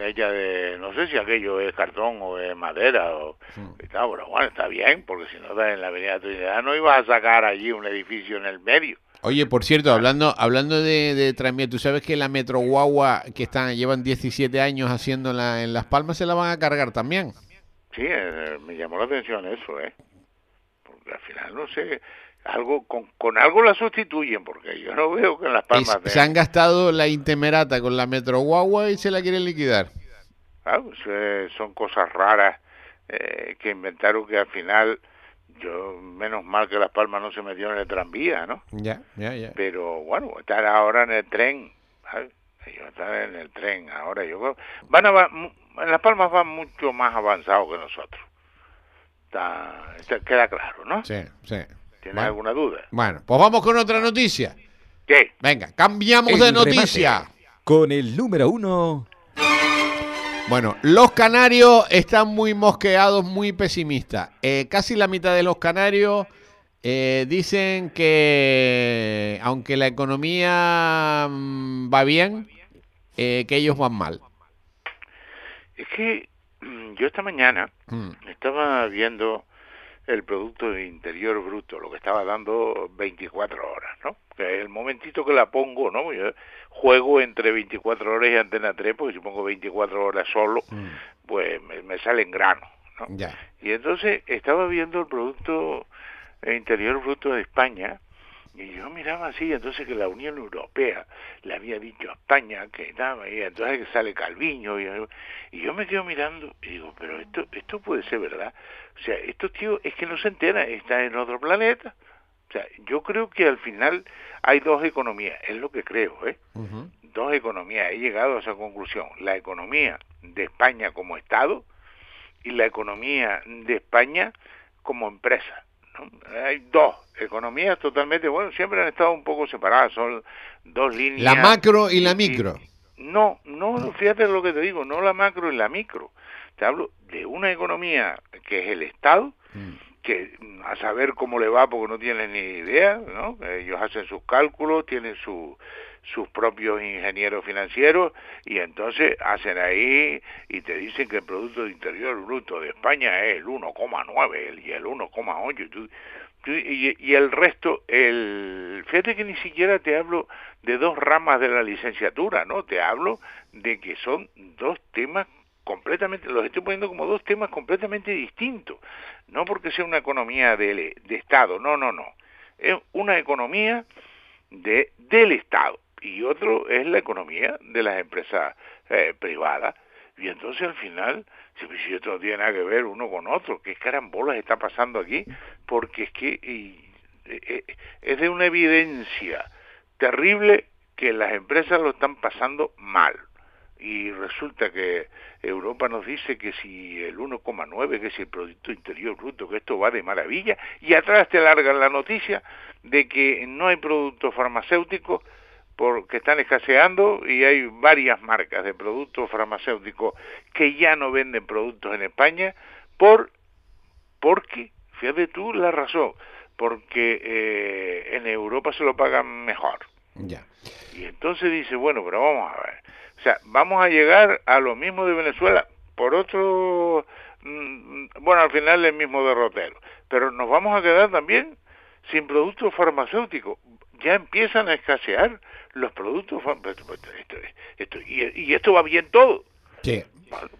[SPEAKER 4] Hecha de, no sé si aquello es cartón o es madera o
[SPEAKER 3] Hmm.
[SPEAKER 4] y tal, pero bueno, está bien, porque si no estás en la Avenida Trinidad no ibas a sacar allí un edificio en el medio.
[SPEAKER 3] Oye, por cierto, hablando hablando de, de tranvía, tú sabes que la Metro Guagua que están llevan 17 años haciéndola en Las Palmas se la van a cargar también.
[SPEAKER 4] Sí, eh, me llamó la atención eso, ¿eh? Porque al final, no sé, algo con, con algo la sustituyen, porque yo no veo que en Las Palmas...
[SPEAKER 3] se han gastado la intemerata con la Metro Guagua y se la quieren liquidar.
[SPEAKER 4] Ah, pues, eh, son cosas raras eh, que inventaron que al final, yo menos mal que Las Palmas no se metió en el tranvía, ¿no?
[SPEAKER 3] Ya, ya, ya.
[SPEAKER 4] Pero bueno, estar ahora en el tren, ¿sabes? Ellos están en el tren ahora, yo creo... Van a, en Las Palmas van mucho más avanzados que nosotros. Está- queda claro, ¿no?
[SPEAKER 3] Sí, sí.
[SPEAKER 4] ¿Tienes
[SPEAKER 3] Bueno.
[SPEAKER 4] alguna duda?
[SPEAKER 3] Bueno, pues vamos con otra noticia.
[SPEAKER 4] ¿Qué?
[SPEAKER 3] Venga, cambiamos
[SPEAKER 2] El
[SPEAKER 3] de
[SPEAKER 2] remate.
[SPEAKER 3] noticia.
[SPEAKER 2] Con el número uno.
[SPEAKER 3] Bueno, los canarios están muy mosqueados, muy pesimistas. Eh, casi la mitad de los canarios eh, dicen que, aunque la economía mm, va bien, eh, que ellos van mal.
[SPEAKER 4] Es que mm, yo esta mañana
[SPEAKER 3] Mm,
[SPEAKER 4] estaba viendo el Producto Interior Bruto, lo que estaba dando 24 horas, ¿no? Que el momentito que la pongo, ¿no? Yo juego entre 24 horas y Antena 3, porque si pongo 24 horas solo,
[SPEAKER 3] mm,
[SPEAKER 4] pues me, me sale en grano, ¿no?
[SPEAKER 3] ya.
[SPEAKER 4] Y entonces estaba viendo el Producto Interior Bruto de España y yo miraba así, entonces que la Unión Europea le había dicho a España que estaba ahí, entonces que sale Calviño y, y yo me quedo mirando y digo, pero esto esto puede ser verdad. O sea, estos tíos es que no se enteran, están en otro planeta. O sea, yo creo que al final hay dos economías, es lo que creo, ¿eh? Dos economías. He llegado a esa conclusión. La economía de España como Estado y la economía de España como empresa. ¿No? Hay dos economías totalmente, bueno, siempre han estado un poco separadas, son dos líneas.
[SPEAKER 3] La macro y la micro.
[SPEAKER 4] No, no, fíjate lo que te digo, no la macro y la micro. Te hablo de una economía que es el Estado,
[SPEAKER 3] Mm,
[SPEAKER 4] que mm, a saber cómo le va porque no tienen ni idea, ¿no? Ellos hacen sus cálculos, tienen su, sus propios ingenieros financieros y entonces hacen ahí y te dicen que el Producto Interior Bruto de España es el 1,9 el- y el 1,8 y, tú- tú- y, y el resto, el fíjate que ni siquiera te hablo de dos ramas de la licenciatura, ¿no? Te hablo de que son dos temas completamente, los estoy poniendo como dos temas completamente distintos. No porque sea una economía de, de Estado, no, no, no. Es una economía de, del Estado y otro es la economía de las empresas eh, privadas. Y entonces al final, si esto no tiene nada que ver uno con otro, ¿qué carambolas está pasando aquí? Porque es que eh, es de una evidencia terrible que las empresas lo están pasando mal. Y resulta que Europa nos dice que si el 1,9, que si el Producto Interior Bruto, que esto va de maravilla, y atrás te largan la noticia de que no hay productos farmacéuticos porque están escaseando y hay varias marcas de productos farmacéuticos que ya no venden productos en España por porque fíjate tú la razón porque eh, en Europa se lo pagan mejor.
[SPEAKER 3] Ya.
[SPEAKER 4] Y entonces dice bueno pero vamos a ver. O sea vamos a llegar a lo mismo de Venezuela por otro mm, bueno al final el mismo derrotero. Pero nos vamos a quedar también sin productos farmacéuticos. Ya empiezan a escasear los productos esto, y, esto va bien todo
[SPEAKER 3] sí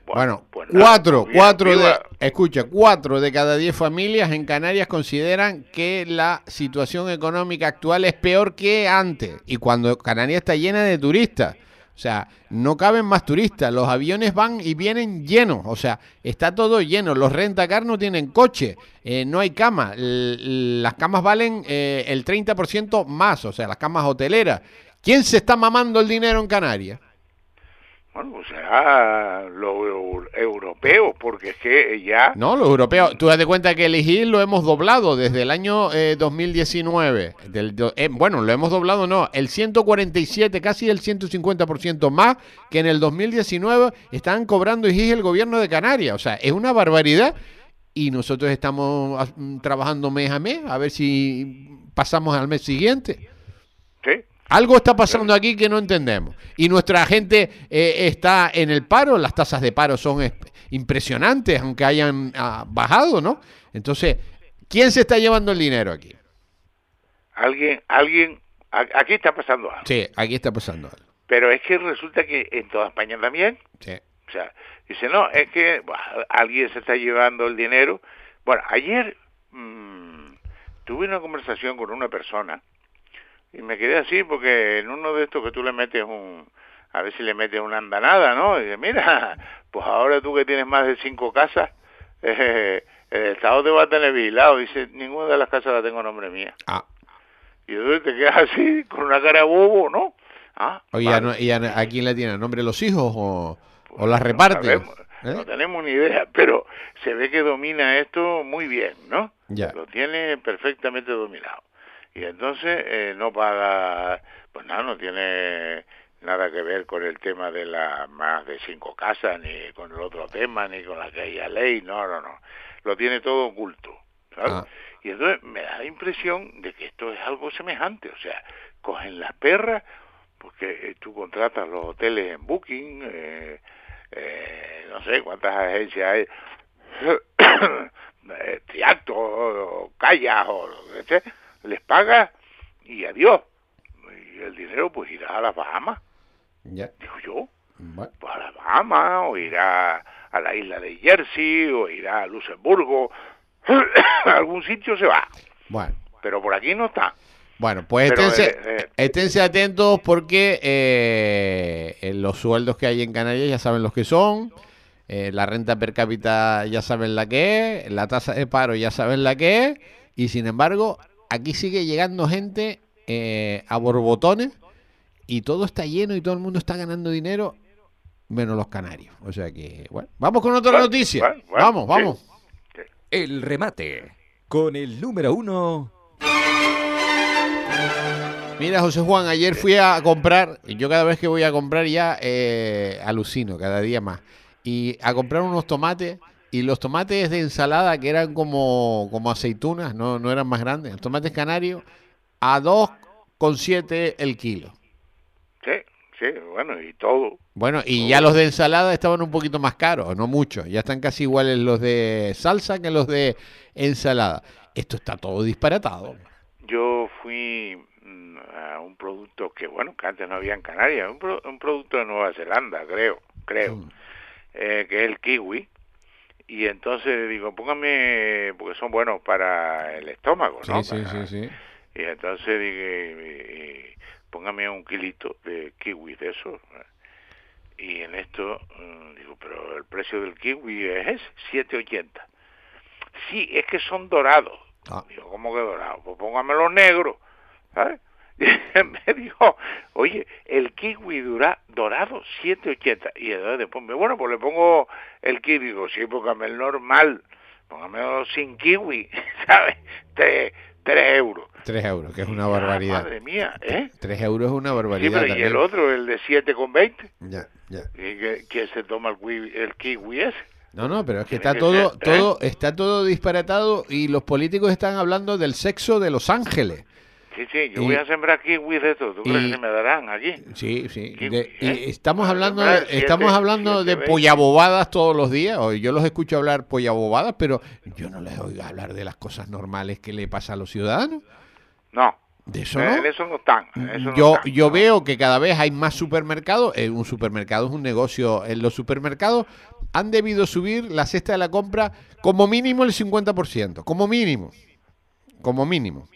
[SPEAKER 3] bueno, pues cuatro, cuatro de, escucha, cuatro de cada diez familias en Canarias consideran que la situación económica actual es peor que antes. Y cuando Canarias está llena de turistas, o sea, no caben más turistas, los aviones van y vienen llenos, o sea, está todo lleno, los rentacar no tienen coche, eh, no hay cama, las camas valen eh, el 30% más, o sea, las camas hoteleras. ¿Quién se está mamando el dinero en Canarias?
[SPEAKER 4] Bueno, o sea, los europeos, porque es que ya...
[SPEAKER 3] No, los europeos. Tú das de cuenta que el IGIL lo hemos doblado desde el año 2019. Eh, del, eh, bueno, lo hemos doblado, no. El 147, casi el 150% más que en el 2019 están cobrando IGIL el gobierno de Canarias. O sea, es una barbaridad. Y nosotros estamos mm, trabajando mes a mes a ver si pasamos al mes siguiente.
[SPEAKER 4] Sí,
[SPEAKER 3] algo está pasando aquí que no entendemos. Y nuestra gente eh, está en el paro, las tasas de paro son impresionantes, aunque hayan ah, bajado, ¿no? Entonces, ¿quién se está llevando el dinero aquí?
[SPEAKER 4] Alguien, alguien, aquí está pasando algo.
[SPEAKER 3] Sí, aquí está pasando algo.
[SPEAKER 4] Pero es que resulta que en toda España también.
[SPEAKER 3] Sí.
[SPEAKER 4] O sea, dice, no, es que alguien se está llevando el dinero. Bueno, ayer mmm, tuve una conversación con una persona y me quedé así porque en uno de estos que tú le metes un, a ver si le metes una andanada, ¿no? Y dice, mira, *laughs* pues ahora tú que tienes más de cinco casas, *laughs* eh, el Estado te va a tener vigilado. Dice, ninguna de las casas la tengo a nombre mía.
[SPEAKER 3] Ah.
[SPEAKER 4] Y entonces te quedas así, con una cara bobo, ¿no?
[SPEAKER 3] Ah, Oye, ¿y a, quién le tiene? ¿A nombre de los hijos o, o las reparte?
[SPEAKER 4] ¿Eh? No, tenemos ni idea, *laughs* pero se ve que domina esto muy bien, ¿no?
[SPEAKER 3] Ya.
[SPEAKER 4] Lo tiene perfectamente dominado y entonces eh, no paga, pues nada, no tiene nada que ver con el tema de las más de cinco casas, ni con el otro tema, ni con aquella ley, no, no, no, lo tiene todo oculto, ¿sabes? Ah. Y entonces me da la impresión de que esto es algo semejante, o sea, cogen las perras, porque eh, tú contratas los hoteles en Booking, eh, eh, no sé cuántas agencias hay, *coughs* *coughs* Triacto, Callas, o, etc les paga y adiós. Y el dinero pues irá a las Bahamas.
[SPEAKER 3] Ya.
[SPEAKER 4] Digo yo. Pues a las Bahamas, o irá a la isla de Jersey, o irá a Luxemburgo. a *coughs* algún sitio se va.
[SPEAKER 3] Bueno.
[SPEAKER 4] Pero por aquí no está.
[SPEAKER 3] Bueno, pues esténse, eh, esténse, atentos porque eh, los sueldos que hay en Canarias ya saben los que son. Eh, la renta per cápita ya saben la que es, la tasa de paro ya saben la que es, y sin embargo aquí sigue llegando gente eh, a borbotones y todo está lleno y todo el mundo está ganando dinero, menos los canarios. O sea que, bueno, vamos con otra noticia. vamos, vamos.
[SPEAKER 2] El remate con el número uno.
[SPEAKER 3] Mira, José Juan, ayer fui a comprar, y yo cada vez que voy a comprar ya eh, alucino, cada día más, y a comprar unos tomates y los tomates de ensalada, que eran como, como aceitunas, no, no eran más grandes, los tomates canarios, a 2,7 el kilo.
[SPEAKER 4] Sí, sí, bueno, y todo.
[SPEAKER 3] Bueno, y ya los de ensalada estaban un poquito más caros, no mucho. Ya están casi iguales los de salsa que los de ensalada. Esto está todo disparatado.
[SPEAKER 4] Yo fui mm, a un producto que, bueno, que antes no había en Canarias, un, producto de Nueva Zelanda, creo, creo. Mm eh, que es el kiwi, y entonces digo, póngame, porque son buenos para el estómago, ¿no?
[SPEAKER 3] Sí, sí,
[SPEAKER 4] Para-
[SPEAKER 3] sí, sí.
[SPEAKER 4] Y entonces dije, póngame un kilito de kiwi de eso. Y en esto, mm, digo, pero el precio del kiwi es ese, 7.80. Sí, es que son dorados.
[SPEAKER 3] Ah.
[SPEAKER 4] Digo, ¿cómo que dorados? Pues póngamelo negro, ¿sabes? Y *laughs* me dijo, oye, el kiwi dura, dorado, 7.80. Y entonces después me, bueno, pues le pongo el kiwi. Digo, sí, póngame el normal, póngamelo sin kiwi, *laughs* ¿sabes? Tres, tres euros.
[SPEAKER 3] Tres euros, que es una
[SPEAKER 4] Ah,
[SPEAKER 3] barbaridad.
[SPEAKER 4] Madre mía, ¿eh?
[SPEAKER 3] Tres euros es una
[SPEAKER 4] Sí,
[SPEAKER 3] barbaridad
[SPEAKER 4] pero y
[SPEAKER 3] también.
[SPEAKER 4] el otro, el de 7,20,
[SPEAKER 3] Ya, ya.
[SPEAKER 4] ¿y que, que se toma el, kiwi- el kiwi ese?
[SPEAKER 3] No, no, pero es que está
[SPEAKER 4] que
[SPEAKER 3] todo,
[SPEAKER 4] ser, ¿eh?
[SPEAKER 3] todo, está todo disparatado y los políticos están hablando del sexo de Los Ángeles.
[SPEAKER 4] Sí, sí, yo
[SPEAKER 3] Y-
[SPEAKER 4] voy a sembrar kiwi de estos. ¿Tú crees que me darán aquí?
[SPEAKER 3] Sí, sí.
[SPEAKER 4] Kiwi,
[SPEAKER 3] de- y
[SPEAKER 4] ¿eh?
[SPEAKER 3] estamos hablando, de,
[SPEAKER 4] siete-
[SPEAKER 3] estamos hablando
[SPEAKER 4] siete,
[SPEAKER 3] de pollabobadas todos los días. o Yo los escucho hablar pollabobadas, pero yo no les oigo hablar de las cosas normales que le pasa a los ciudadanos.
[SPEAKER 4] No,
[SPEAKER 3] De eso
[SPEAKER 4] eh,
[SPEAKER 3] no.
[SPEAKER 4] eso no están. eso no
[SPEAKER 3] Yo,
[SPEAKER 4] están,
[SPEAKER 3] yo
[SPEAKER 4] no.
[SPEAKER 3] veo que cada vez hay más supermercados. Eh, un supermercado es un negocio. En los supermercados han debido subir la cesta de la compra como mínimo el 50%. Como mínimo. Como mínimo.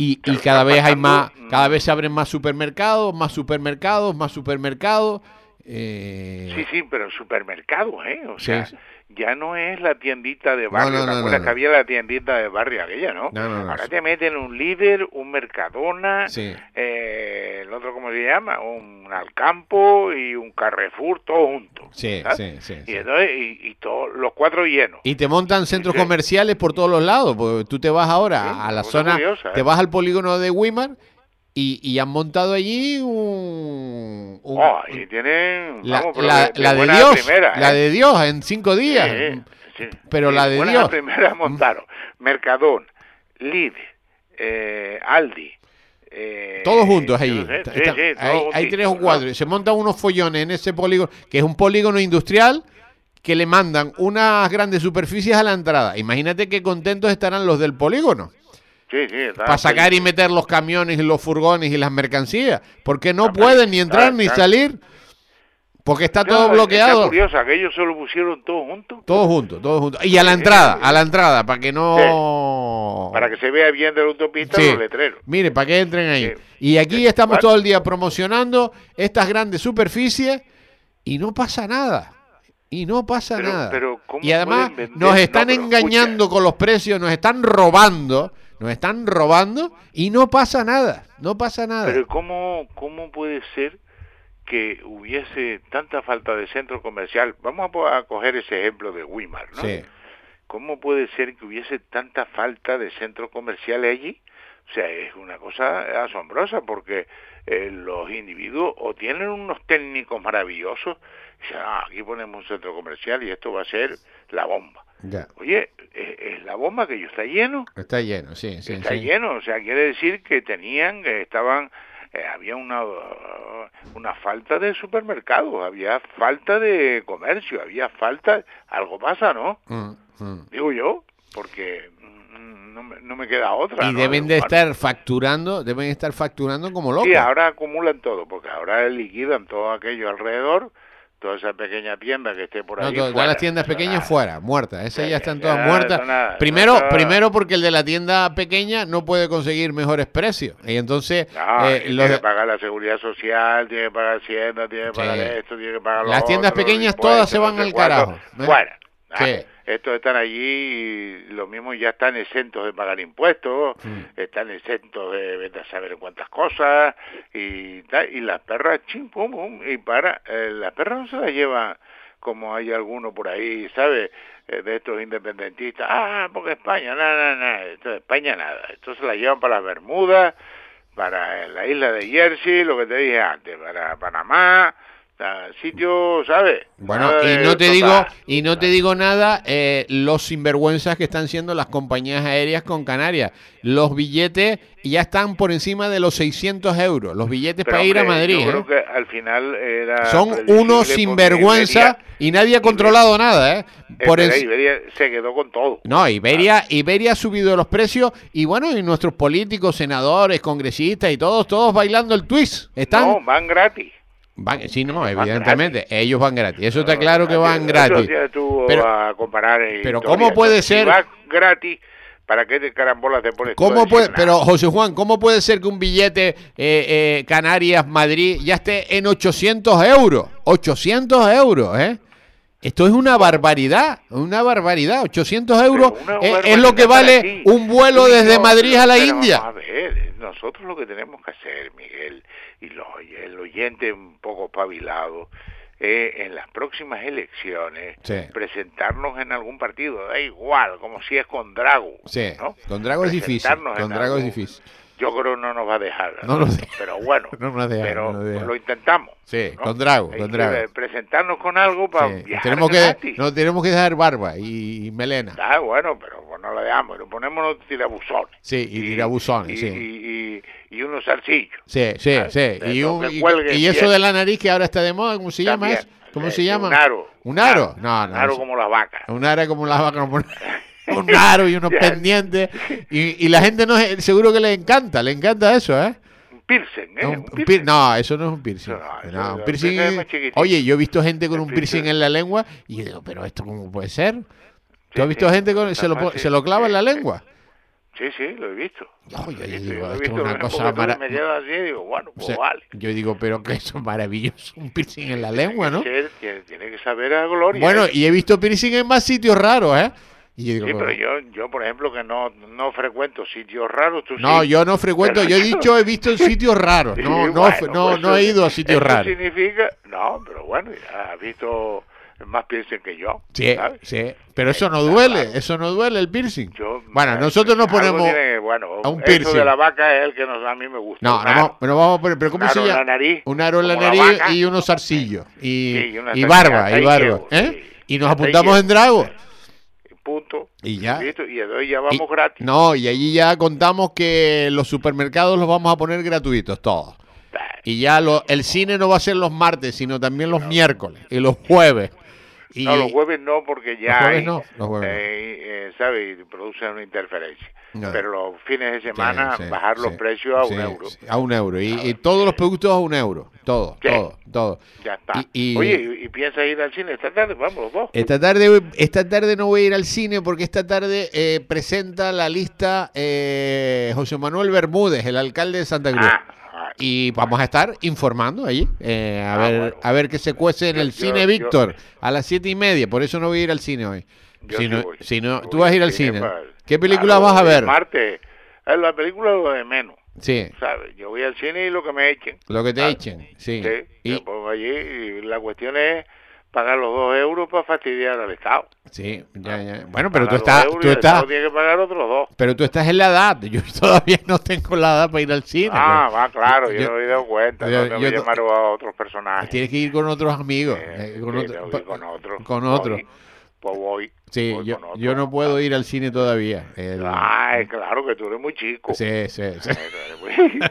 [SPEAKER 3] Y, y cada vez hay más,
[SPEAKER 4] mm.
[SPEAKER 3] cada vez se abren más supermercados, más supermercados, más supermercados. eh,
[SPEAKER 4] Sí, sí, pero supermercados, ¿eh? O
[SPEAKER 3] Sí,
[SPEAKER 4] sea. Ya no es la tiendita de barrio.
[SPEAKER 3] no,
[SPEAKER 4] ¿Te acuerdas
[SPEAKER 3] no,
[SPEAKER 4] que había la tiendita de barrio aquella, no? Ahora te meten un líder, un Mercadona,
[SPEAKER 3] Sí.
[SPEAKER 4] eh, el otro, ¿cómo se llama? Un Alcampo y un Carrefour, todo junto.
[SPEAKER 3] Sí,
[SPEAKER 4] ¿sabes?
[SPEAKER 3] sí, sí,
[SPEAKER 4] Y entonces, y, y todos los cuatro llenos.
[SPEAKER 3] Y te montan centros
[SPEAKER 4] Sí.
[SPEAKER 3] comerciales por todos los lados. Porque tú te vas ahora
[SPEAKER 4] Sí,
[SPEAKER 3] a la zona,
[SPEAKER 4] curiosa,
[SPEAKER 3] te
[SPEAKER 4] ¿eh?
[SPEAKER 3] vas al polígono de Weimar y, y han montado allí un... un-
[SPEAKER 4] Oh, y tienen,
[SPEAKER 3] la,
[SPEAKER 4] vamos, pero
[SPEAKER 3] la-
[SPEAKER 4] de,
[SPEAKER 3] la de
[SPEAKER 4] buena
[SPEAKER 3] Dios,
[SPEAKER 4] primera,
[SPEAKER 3] la
[SPEAKER 4] ¿eh?
[SPEAKER 3] de Dios en cinco días.
[SPEAKER 4] Sí, sí.
[SPEAKER 3] Pero
[SPEAKER 4] Sí,
[SPEAKER 3] la de Dios.
[SPEAKER 4] primeras montaron. Mercadón, Lidl, eh, Aldi. eh,
[SPEAKER 3] Todos juntos allí.
[SPEAKER 4] sé,
[SPEAKER 3] Está- está-
[SPEAKER 4] sí,
[SPEAKER 3] hay,
[SPEAKER 4] todos
[SPEAKER 3] hay
[SPEAKER 4] juntitos,
[SPEAKER 3] tres o
[SPEAKER 4] ¿no?
[SPEAKER 3] cuatro. y Se montan unos follones en ese polígono, que es un polígono industrial, que le mandan unas grandes superficies a la entrada. Imagínate qué contentos estarán los del polígono.
[SPEAKER 4] Sí, sí, está
[SPEAKER 3] Para sacar y meter los camiones y los furgones y las mercancías. Porque no pueden ni entrar ni salir. Porque está
[SPEAKER 4] No,
[SPEAKER 3] todo bloqueado.
[SPEAKER 4] curioso, aquellos se lo pusieron todos juntos
[SPEAKER 3] Todos juntos, todos juntos. Y a la
[SPEAKER 4] Sí,
[SPEAKER 3] entrada,
[SPEAKER 4] sí.
[SPEAKER 3] a la entrada, para que no...
[SPEAKER 4] para que se vea bien de la autopista los letreros.
[SPEAKER 3] Mire, para que entren ahí. Y aquí estamos todo el día promocionando estas grandes superficies y no pasa nada. Y no pasa
[SPEAKER 4] Pero-
[SPEAKER 3] nada.
[SPEAKER 4] pero ¿cómo
[SPEAKER 3] y además nos
[SPEAKER 4] No,
[SPEAKER 3] están engañando con los precios, nos están robando, nos están robando y no pasa nada. No pasa nada.
[SPEAKER 4] Pero ¿cómo, ¿cómo puede ser que hubiese tanta falta de centro comercial? Vamos a, coger ese ejemplo de Weimar, ¿no?
[SPEAKER 3] Sí.
[SPEAKER 4] ¿Cómo puede ser que hubiese tanta falta de centros comerciales allí? O sea, es una cosa asombrosa porque eh, los individuos o tienen unos técnicos maravillosos, y dicen, ah, aquí ponemos un centro comercial y esto va a ser la bomba.
[SPEAKER 3] Ya.
[SPEAKER 4] Oye, es, es la bomba que yo está lleno,
[SPEAKER 3] Está lleno, sí, sí.
[SPEAKER 4] está
[SPEAKER 3] sí.
[SPEAKER 4] lleno, o sea, quiere decir que tenían, que estaban, eh, había una, una falta de supermercados, había falta de comercio, había falta, algo pasa, ¿no?
[SPEAKER 3] Mm, mm.
[SPEAKER 4] Digo yo, porque mm, no me, no me queda otra.
[SPEAKER 3] Y
[SPEAKER 4] ¿no?
[SPEAKER 3] deben de
[SPEAKER 4] Bueno,
[SPEAKER 3] estar facturando, deben estar facturando como locos.
[SPEAKER 4] Sí, ahora acumulan todo, porque ahora liquidan todo aquello alrededor, toda esa pequeña tienda que esté por
[SPEAKER 3] No,
[SPEAKER 4] ahí.
[SPEAKER 3] to- todas las tiendas pequeñas
[SPEAKER 4] nada.
[SPEAKER 3] fuera, muertas. Esas ya están
[SPEAKER 4] ya,
[SPEAKER 3] todas muertas. primero, primero porque el de la tienda pequeña no puede conseguir mejores precios. Y entonces
[SPEAKER 4] No,
[SPEAKER 3] eh,
[SPEAKER 4] tiene que pagar la seguridad social, tiene que pagar Hacienda, tiene que pagar esto, tiene que pagar lo
[SPEAKER 3] Las tiendas pequeñas todas se van
[SPEAKER 4] no
[SPEAKER 3] al carajo, ¿eh?
[SPEAKER 4] Fuera. Estos están allí y lo mismo ya están exentos de pagar impuestos, están exentos de vete a saber cuántas cosas y tal, y las perras chim pum pum y para eh, las perras no se las llevan como hay alguno por ahí, ¿sabes? Eh, de estos independentistas, ah, porque España, nada, nada, esto de España nada, esto se la llevan para las Bermudas, para la isla de Jersey, lo que te dije antes, para Panamá, sitio, ¿sabes?
[SPEAKER 3] Bueno,
[SPEAKER 4] Nada
[SPEAKER 3] y no te
[SPEAKER 4] total.
[SPEAKER 3] digo, y no te digo nada, eh, los sinvergüenzas que están siendo las compañías aéreas con Canarias. Los billetes ya están por encima de los 600 euros. Los billetes
[SPEAKER 4] Pero,
[SPEAKER 3] para ir a Madrid.
[SPEAKER 4] Yo
[SPEAKER 3] ¿eh?
[SPEAKER 4] creo que al final era.
[SPEAKER 3] Son unos sinvergüenza y nadie ha controlado nada, ¿eh? Por
[SPEAKER 4] Iberia se quedó con todo.
[SPEAKER 3] No, Iberia, Iberia ha subido los precios y bueno, y nuestros políticos, senadores, congresistas y todos, todos bailando el twist. Están,
[SPEAKER 4] No, van gratis.
[SPEAKER 3] Van, sí, no,
[SPEAKER 4] Van
[SPEAKER 3] evidentemente, ellos van gratis. Eso está claro que van gratis.
[SPEAKER 4] tú
[SPEAKER 3] Pero-
[SPEAKER 4] a comparar
[SPEAKER 3] pero ¿cómo puede ser?
[SPEAKER 4] Si vas gratis, ¿para qué te carambolas te pones
[SPEAKER 3] ¿Cómo puede, pero José Juan, ¿cómo puede ser que un billete eh, eh, Canarias-Madrid ya esté en 800 euros? 800 euros, ¿eh? Esto es una barbaridad, una barbaridad. 800 euros es, lo que vale un vuelo desde Madrid a la India.
[SPEAKER 4] a ver, nosotros lo que tenemos que hacer, Miguel, y los, y el oyente un poco pavilado, es en las próximas elecciones
[SPEAKER 3] Sí.
[SPEAKER 4] presentarnos en algún partido, da igual, como si es con Drago.
[SPEAKER 3] Sí,
[SPEAKER 4] ¿no?
[SPEAKER 3] con Drago es difícil. Con Drago es difícil.
[SPEAKER 4] Yo creo no nos va a dejar.
[SPEAKER 3] No deja.
[SPEAKER 4] Pero bueno, *laughs*
[SPEAKER 3] No nos deja,
[SPEAKER 4] pero
[SPEAKER 3] no
[SPEAKER 4] lo intentamos.
[SPEAKER 3] Sí,
[SPEAKER 4] ¿no?
[SPEAKER 3] con Drago, con
[SPEAKER 4] que
[SPEAKER 3] Drago.
[SPEAKER 4] presentarnos con algo para viajar
[SPEAKER 3] Tenemos que, no, tenemos que dejar barba y, y melena.
[SPEAKER 4] Ah, bueno, pero pues no la dejamos, lo ponemos tirabuzones.
[SPEAKER 3] Sí, y tirabuzones,
[SPEAKER 4] y,
[SPEAKER 3] sí.
[SPEAKER 4] Y, y, unos zarcillos.
[SPEAKER 3] Sí, sí,
[SPEAKER 4] Ah,
[SPEAKER 3] sí. Y, un- eso de la nariz que ahora está de moda, ¿cómo se llama
[SPEAKER 4] También.
[SPEAKER 3] ¿Cómo
[SPEAKER 4] Eh,
[SPEAKER 3] se llama?
[SPEAKER 4] Un aro.
[SPEAKER 3] ¿Un aro? No, no.
[SPEAKER 4] Un aro como la vaca.
[SPEAKER 3] Un aro como la vaca. como *laughs* Un, aro y unos pendientes. Y, y la gente no seguro que le encanta, le encanta eso, ¿eh?
[SPEAKER 4] Un piercing, ¿eh?
[SPEAKER 3] No,
[SPEAKER 4] Un
[SPEAKER 3] un
[SPEAKER 4] piercing.
[SPEAKER 3] pir- no, eso no es un piercing.
[SPEAKER 4] No,
[SPEAKER 3] un piercing.
[SPEAKER 4] es.
[SPEAKER 3] Oye, yo he visto gente con un piercing en la lengua y digo, pero esto cómo puede ser? ¿Tú
[SPEAKER 4] Sí,
[SPEAKER 3] has visto
[SPEAKER 4] sí,
[SPEAKER 3] gente con se lo, se lo clava en la lengua?
[SPEAKER 4] Sí, sí, lo he visto.
[SPEAKER 3] Oye, yo
[SPEAKER 4] visto,
[SPEAKER 3] digo, esto es una cosa
[SPEAKER 4] tú
[SPEAKER 3] mara-
[SPEAKER 4] Me quedo así y digo, bueno,
[SPEAKER 3] O
[SPEAKER 4] pues
[SPEAKER 3] sea,
[SPEAKER 4] vale.
[SPEAKER 3] Yo digo, pero que eso es maravilloso, un piercing en la lengua, ¿no?
[SPEAKER 4] Tiene, tiene- tiene que saber a gloria.
[SPEAKER 3] Bueno,
[SPEAKER 4] ¿eh?
[SPEAKER 3] y he visto piercing en más sitios raros, ¿eh? Y yo digo,
[SPEAKER 4] Sí, pero yo, yo, por ejemplo, que no, no frecuento sitios raros, tú
[SPEAKER 3] no,
[SPEAKER 4] sí.
[SPEAKER 3] yo no frecuento, yo he dicho he visto en *laughs* sitios raros,
[SPEAKER 4] Sí,
[SPEAKER 3] no, no,
[SPEAKER 4] bueno,
[SPEAKER 3] no,
[SPEAKER 4] pues
[SPEAKER 3] no he ido a sitios raros.
[SPEAKER 4] significa, no, pero bueno, ya has visto más piercing que yo,
[SPEAKER 3] Sí,
[SPEAKER 4] ¿sabes?
[SPEAKER 3] sí, pero eso no duele,
[SPEAKER 4] claro.
[SPEAKER 3] eso no duele el piercing.
[SPEAKER 4] Yo,
[SPEAKER 3] bueno, nosotros nos ponemos
[SPEAKER 4] tiene- bueno,
[SPEAKER 3] a un
[SPEAKER 4] eso
[SPEAKER 3] piercing.
[SPEAKER 4] de la vaca es el que nos, a mí me gusta.
[SPEAKER 3] No, no, pero vamos a poner, pero ¿cómo
[SPEAKER 4] Un
[SPEAKER 3] se
[SPEAKER 4] aro en
[SPEAKER 3] llama?
[SPEAKER 4] la nariz,
[SPEAKER 3] Un aro en la nariz y unos zarcillos y,
[SPEAKER 4] Sí, y
[SPEAKER 3] barba, y barba, ¿eh?
[SPEAKER 4] sí.
[SPEAKER 3] Y nos apuntamos en Drago.
[SPEAKER 4] Punto.
[SPEAKER 3] Y ya.
[SPEAKER 4] Listo, Y hoy ya vamos
[SPEAKER 3] Y-
[SPEAKER 4] gratis.
[SPEAKER 3] No, y allí ya contamos que los supermercados los vamos a poner gratuitos todos. Y ya lo, el cine no va a ser los martes, sino también los miércoles y los jueves. Y,
[SPEAKER 4] No, los jueves no, porque ya
[SPEAKER 3] Los jueves
[SPEAKER 4] hay,
[SPEAKER 3] no, los jueves no.
[SPEAKER 4] eh, eh, ¿sabe? Y Producen una interferencia.
[SPEAKER 3] No.
[SPEAKER 4] Pero los fines de semana,
[SPEAKER 3] sí,
[SPEAKER 4] bajar los precios a un euro.
[SPEAKER 3] a un euro. Y, y todos los productos a un euro. Todo, todo, todo.
[SPEAKER 4] Ya está.
[SPEAKER 3] Y- y-
[SPEAKER 4] Oye, ¿y, piensas ir al cine esta tarde? Vamos dos.
[SPEAKER 3] Esta tarde, esta tarde no voy a ir al cine porque esta tarde eh, presenta la lista eh, José Manuel Bermúdez, el alcalde de Santa Cruz.
[SPEAKER 4] Ah,
[SPEAKER 3] Y vamos a estar informando allí, eh, a,
[SPEAKER 4] Ah,
[SPEAKER 3] ver,
[SPEAKER 4] bueno.
[SPEAKER 3] a ver qué se cuece en
[SPEAKER 4] Yo-
[SPEAKER 3] el cine
[SPEAKER 4] yo-
[SPEAKER 3] Víctor a las siete y media. Por eso no voy a ir al cine hoy.
[SPEAKER 4] yo
[SPEAKER 3] si no,
[SPEAKER 4] voy.
[SPEAKER 3] si no, tú vas a ir al
[SPEAKER 4] cine para-
[SPEAKER 3] ¿Qué película vas a ver?
[SPEAKER 4] Martes. Eh, La película lo de menos,
[SPEAKER 3] Sí,
[SPEAKER 4] ¿sabes? Yo voy al cine y lo que me echen.
[SPEAKER 3] lo que te
[SPEAKER 4] Ah,
[SPEAKER 3] echen. Sí.
[SPEAKER 4] Sí,
[SPEAKER 3] Y-
[SPEAKER 4] allí y la cuestión es pagar los dos euros para fastidiar al Estado.
[SPEAKER 3] sí, ya, ya. Bueno, pero tú
[SPEAKER 4] Pagar
[SPEAKER 3] estás,
[SPEAKER 4] euros
[SPEAKER 3] tú estás,
[SPEAKER 4] tiene que pagar otros dos.
[SPEAKER 3] pero tú estás en la edad. Yo *laughs* todavía no tengo la edad para ir al cine.
[SPEAKER 4] Ah, va, claro, yo,
[SPEAKER 3] yo-
[SPEAKER 4] no me he dado cuenta.
[SPEAKER 3] yo-
[SPEAKER 4] no tengo
[SPEAKER 3] yo
[SPEAKER 4] que llamar a otros personajes.
[SPEAKER 3] Tienes que ir con otros amigos.
[SPEAKER 4] Eh,
[SPEAKER 3] eh, con,
[SPEAKER 4] sí,
[SPEAKER 3] otro-
[SPEAKER 4] tengo que ir con otro.
[SPEAKER 3] con otro.
[SPEAKER 4] Voy, Pues voy.
[SPEAKER 3] Sí,
[SPEAKER 4] voy
[SPEAKER 3] yo,
[SPEAKER 4] otro.
[SPEAKER 3] yo no puedo ir al cine todavía. El-
[SPEAKER 4] Ay, claro que tú eres muy chico.
[SPEAKER 3] Sí, sí, sí. *laughs*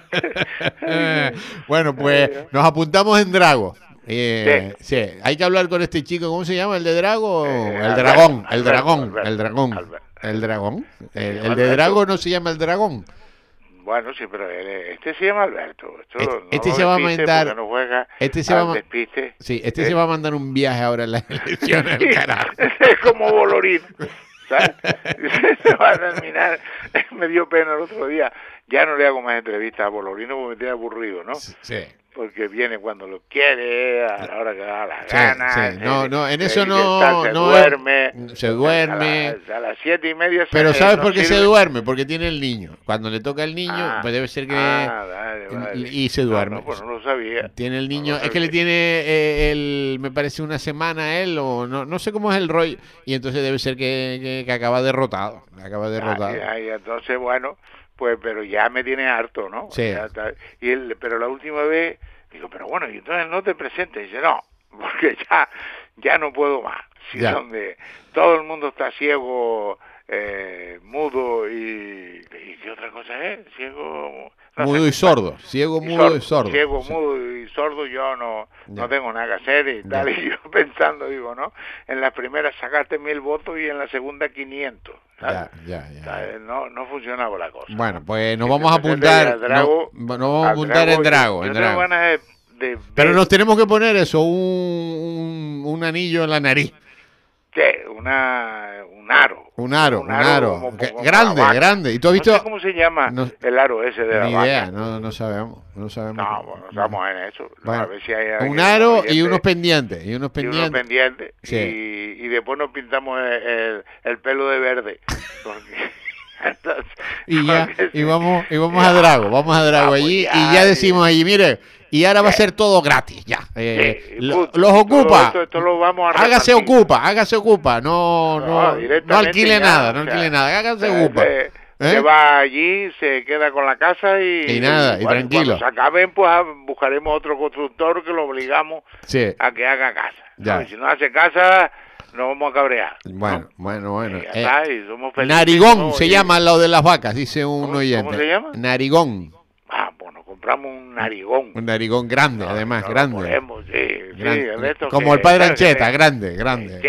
[SPEAKER 3] *laughs* Bueno, pues nos apuntamos en Drago. Eh, sí. hay que hablar con este chico, ¿cómo se llama? ¿El de Drago?
[SPEAKER 4] Eh,
[SPEAKER 3] el dragón, el dragón, el dragón, el dragón. El, el de. Drago no se llama el dragón.
[SPEAKER 4] Bueno, sí, pero él- este se llama Alberto. Esto
[SPEAKER 3] Este-
[SPEAKER 4] no
[SPEAKER 3] este se va a mandar-
[SPEAKER 4] No
[SPEAKER 3] este se va a
[SPEAKER 4] despiste.
[SPEAKER 3] Sí, este
[SPEAKER 4] Eh,
[SPEAKER 3] se va a mandar un viaje ahora en las *laughs* elecciones, el carajo. *laughs*
[SPEAKER 4] es como Bolorín, *laughs* ¿sabes? Se va a terminar. Me dio pena el otro día. Ya no le hago más entrevistas a Bolorino porque me tiene aburrido, ¿no?
[SPEAKER 3] Sí.
[SPEAKER 4] Porque viene cuando lo quiere, a la hora que da la
[SPEAKER 3] Sí,
[SPEAKER 4] gana.
[SPEAKER 3] sí. No, no, en
[SPEAKER 4] se
[SPEAKER 3] eso no-
[SPEAKER 4] Se
[SPEAKER 3] no es-
[SPEAKER 4] duerme.
[SPEAKER 3] se duerme.
[SPEAKER 4] A, la- a las siete y media se-
[SPEAKER 3] Pero ¿sabes
[SPEAKER 4] no
[SPEAKER 3] por qué se duerme? Porque tiene el niño. Cuando le toca al niño,
[SPEAKER 4] Ah,
[SPEAKER 3] pues debe ser que
[SPEAKER 4] ah, vale, vale.
[SPEAKER 3] y se duerme.
[SPEAKER 4] No, pues no lo sabía.
[SPEAKER 3] Tiene el niño, es que le tiene eh, el, me parece una semana a él o no, no sé cómo es el rollo y entonces debe ser que, que- que acaba derrotado, acaba derrotado.
[SPEAKER 4] Ay, entonces, bueno, pues, pero ya me tiene harto, ¿no?
[SPEAKER 3] Sí.
[SPEAKER 4] Y él, pero la última vez, digo, pero bueno, y entonces no te presentes. dice, no, *laughs* porque ya, ya no puedo más. Si
[SPEAKER 3] Ya.
[SPEAKER 4] donde todo el mundo está ciego, eh, mudo y, y ¿qué otra cosa es? Ciego...
[SPEAKER 3] mudo y sordo, ciego,
[SPEAKER 4] Y
[SPEAKER 3] mudo y sordo.
[SPEAKER 4] Ciego,
[SPEAKER 3] Sí.
[SPEAKER 4] mudo y sordo, yo no, no tengo nada que hacer y tal. *laughs* Y yo pensando, digo, ¿no? En la primera sacaste mil votos y en la segunda 500. ¿sabes?
[SPEAKER 3] Ya, ya, ya.
[SPEAKER 4] No, no funcionaba la cosa.
[SPEAKER 3] Bueno, pues nos vamos a apuntar,
[SPEAKER 4] Drago,
[SPEAKER 3] no, nos vamos a apuntar en Drago, en Drago.
[SPEAKER 4] ganas de, de
[SPEAKER 3] Pero nos tenemos que poner eso, un, un, un anillo en la nariz.
[SPEAKER 4] ¿Qué? Una, un aro.
[SPEAKER 3] Un aro, un aro.
[SPEAKER 4] como-
[SPEAKER 3] Que-
[SPEAKER 4] como
[SPEAKER 3] grande,
[SPEAKER 4] la vaca.
[SPEAKER 3] grande. ¿Y tú has visto?
[SPEAKER 4] No sé cómo se llama
[SPEAKER 3] No-
[SPEAKER 4] el aro ese de la
[SPEAKER 3] Ni
[SPEAKER 4] vaca.
[SPEAKER 3] idea, no, no sabemos. No sabemos.
[SPEAKER 4] No, bueno, estamos en eso.
[SPEAKER 3] Bueno,
[SPEAKER 4] a ver si hay
[SPEAKER 3] un aro y unos pendientes. Y unos
[SPEAKER 4] y unos
[SPEAKER 3] pendientes.
[SPEAKER 4] pendientes.
[SPEAKER 3] Sí.
[SPEAKER 4] Y, y después nos pintamos el, el- el pelo de verde. *laughs* Porque- *laughs* entonces,
[SPEAKER 3] Y ya, y vamos, y vamos a Drago, vamos a Drago
[SPEAKER 4] Vamos
[SPEAKER 3] allí
[SPEAKER 4] ya,
[SPEAKER 3] y ya decimos allí, mire, y ahora va a ser todo gratis, ya. Eh, lo- los ocupa,
[SPEAKER 4] esto- esto lo vamos a
[SPEAKER 3] hágase ocupa, hágase ocupa, no,
[SPEAKER 4] No,
[SPEAKER 3] no, alquile nada, no
[SPEAKER 4] o sea,
[SPEAKER 3] alquile nada, hágase ocupa.
[SPEAKER 4] Se,
[SPEAKER 3] ¿eh?
[SPEAKER 4] se va allí, se queda con la casa y...
[SPEAKER 3] Y nada, y
[SPEAKER 4] bueno,
[SPEAKER 3] tranquilo.
[SPEAKER 4] Cuando se acaben, pues ah, buscaremos otro constructor que lo obligamos
[SPEAKER 3] Sí,
[SPEAKER 4] a que haga casa.
[SPEAKER 3] Ya.
[SPEAKER 4] si no hace casa, nos vamos a cabrear. ¿no?
[SPEAKER 3] bueno, bueno, bueno.
[SPEAKER 4] Y ya
[SPEAKER 3] eh,
[SPEAKER 4] está, y somos felices,
[SPEAKER 3] narigón
[SPEAKER 4] ¿no?
[SPEAKER 3] se llama lo de las vacas, dice un
[SPEAKER 4] ¿Cómo-
[SPEAKER 3] oyente.
[SPEAKER 4] cómo se llama?
[SPEAKER 3] Narigón,
[SPEAKER 4] Ah, bueno, compramos un narigón.
[SPEAKER 3] un narigón grande, además, grande.
[SPEAKER 4] sí,
[SPEAKER 3] Como
[SPEAKER 4] que-
[SPEAKER 3] el padre Ancheta,
[SPEAKER 4] de-
[SPEAKER 3] grande, grande.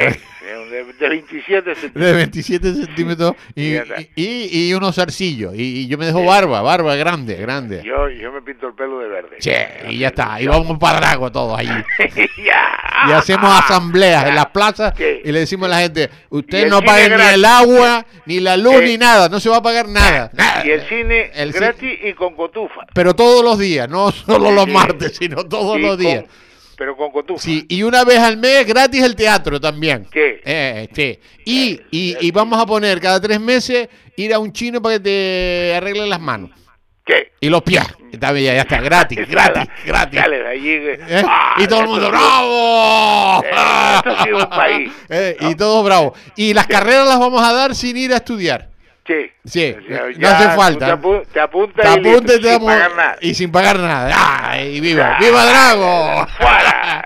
[SPEAKER 4] De, de 27 centímetros.
[SPEAKER 3] de 27 centímetros y, y, y- y unos zarcillos. Y, yo me dejo barba, barba grande, grande.
[SPEAKER 4] Yo, yo me pinto el pelo de verde.
[SPEAKER 3] Che, y ya está. Y vamos para Drago todos allí. *laughs* Y hacemos asambleas en las plazas
[SPEAKER 4] Sí.
[SPEAKER 3] y le decimos a la gente,
[SPEAKER 4] el
[SPEAKER 3] no
[SPEAKER 4] cine
[SPEAKER 3] paguen ni el agua, ni la luz,
[SPEAKER 4] Eh.
[SPEAKER 3] ni nada. No se va a pagar nada. *laughs* nada.
[SPEAKER 4] Y el cine
[SPEAKER 3] El
[SPEAKER 4] gratis y con cotufa.
[SPEAKER 3] Pero todos los días, no *laughs* solo los
[SPEAKER 4] Sí.
[SPEAKER 3] martes, sino todos los
[SPEAKER 4] con-
[SPEAKER 3] días.
[SPEAKER 4] Pero con cotufa.
[SPEAKER 3] Sí, y una vez al mes gratis el teatro también.
[SPEAKER 4] ¿Qué?
[SPEAKER 3] Eh, sí. Y, y, y vamos a poner cada tres meses ir a un chino para que te arregle las manos.
[SPEAKER 4] ¿Qué?
[SPEAKER 3] Y los pies. Está bien, ya, está, gratis, *laughs* gratis, gratis.
[SPEAKER 4] sale de allí.
[SPEAKER 3] ¿Eh?
[SPEAKER 4] Ah,
[SPEAKER 3] y todo el mundo,
[SPEAKER 4] sí.
[SPEAKER 3] ¡bravo! *laughs*
[SPEAKER 4] Eh, esto sí es un país. *laughs*
[SPEAKER 3] Eh, y todos bravos. Y las carreras las vamos a dar sin ir a estudiar.
[SPEAKER 4] Sí.
[SPEAKER 3] Sí,
[SPEAKER 4] O sea,
[SPEAKER 3] no hace falta.
[SPEAKER 4] Te, apu- te apuntas
[SPEAKER 3] Te
[SPEAKER 4] y
[SPEAKER 3] apuntes, te
[SPEAKER 4] sin pagar nada.
[SPEAKER 3] y sin pagar nada. ¡Ay, viva!
[SPEAKER 4] Ah,
[SPEAKER 3] ¡Viva Drago! *laughs*
[SPEAKER 4] ¡Fuera!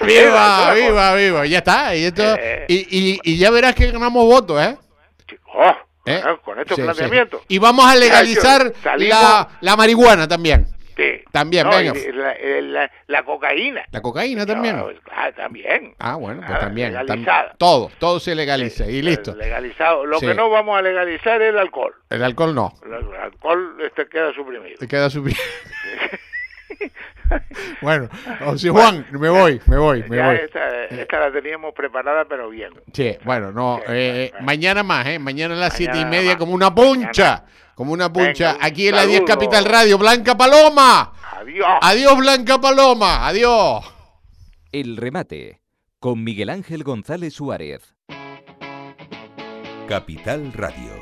[SPEAKER 4] *laughs*
[SPEAKER 3] ¡Viva, viva, viva! Ya está. Y, esto,
[SPEAKER 4] Eh.
[SPEAKER 3] y, y, y ya verás que ganamos votos, ¿eh?
[SPEAKER 4] Oh,
[SPEAKER 3] ¿Eh?
[SPEAKER 4] con estos
[SPEAKER 3] Sí, sí.
[SPEAKER 4] planteamientos.
[SPEAKER 3] Y vamos a legalizar
[SPEAKER 4] Salimos-
[SPEAKER 3] la, la marihuana también. También,
[SPEAKER 4] No,
[SPEAKER 3] venga.
[SPEAKER 4] La, eh, la- la cocaína.
[SPEAKER 3] La cocaína también.
[SPEAKER 4] No, claro, también.
[SPEAKER 3] Ah, bueno, pues
[SPEAKER 4] Ah,
[SPEAKER 3] también. tam-
[SPEAKER 4] legalizada.
[SPEAKER 3] todo, todo se legaliza. Y listo.
[SPEAKER 4] Legalizado. Lo
[SPEAKER 3] Sí.
[SPEAKER 4] que no vamos a legalizar es el alcohol.
[SPEAKER 3] El alcohol no.
[SPEAKER 4] El, alcohol este queda suprimido.
[SPEAKER 3] Te queda subi- *laughs* bueno, o si Juan, me voy, me voy, me
[SPEAKER 4] Ya
[SPEAKER 3] voy.
[SPEAKER 4] esta, esta la teníamos preparada, pero bien.
[SPEAKER 3] Sí, bueno, no,
[SPEAKER 4] Sí,
[SPEAKER 3] eh, mañana más, ¿eh? Mañana a las siete y
[SPEAKER 4] Mañana
[SPEAKER 3] media
[SPEAKER 4] más.
[SPEAKER 3] como una puncha, como una puncha.
[SPEAKER 4] Venga,
[SPEAKER 3] Aquí en la 10
[SPEAKER 4] saludo.
[SPEAKER 3] Capital Radio, Blanca Paloma.
[SPEAKER 4] Adiós.
[SPEAKER 3] Adiós, Blanca Paloma, adiós.
[SPEAKER 2] El remate con Miguel Ángel González Suárez.
[SPEAKER 1] Capital Radio.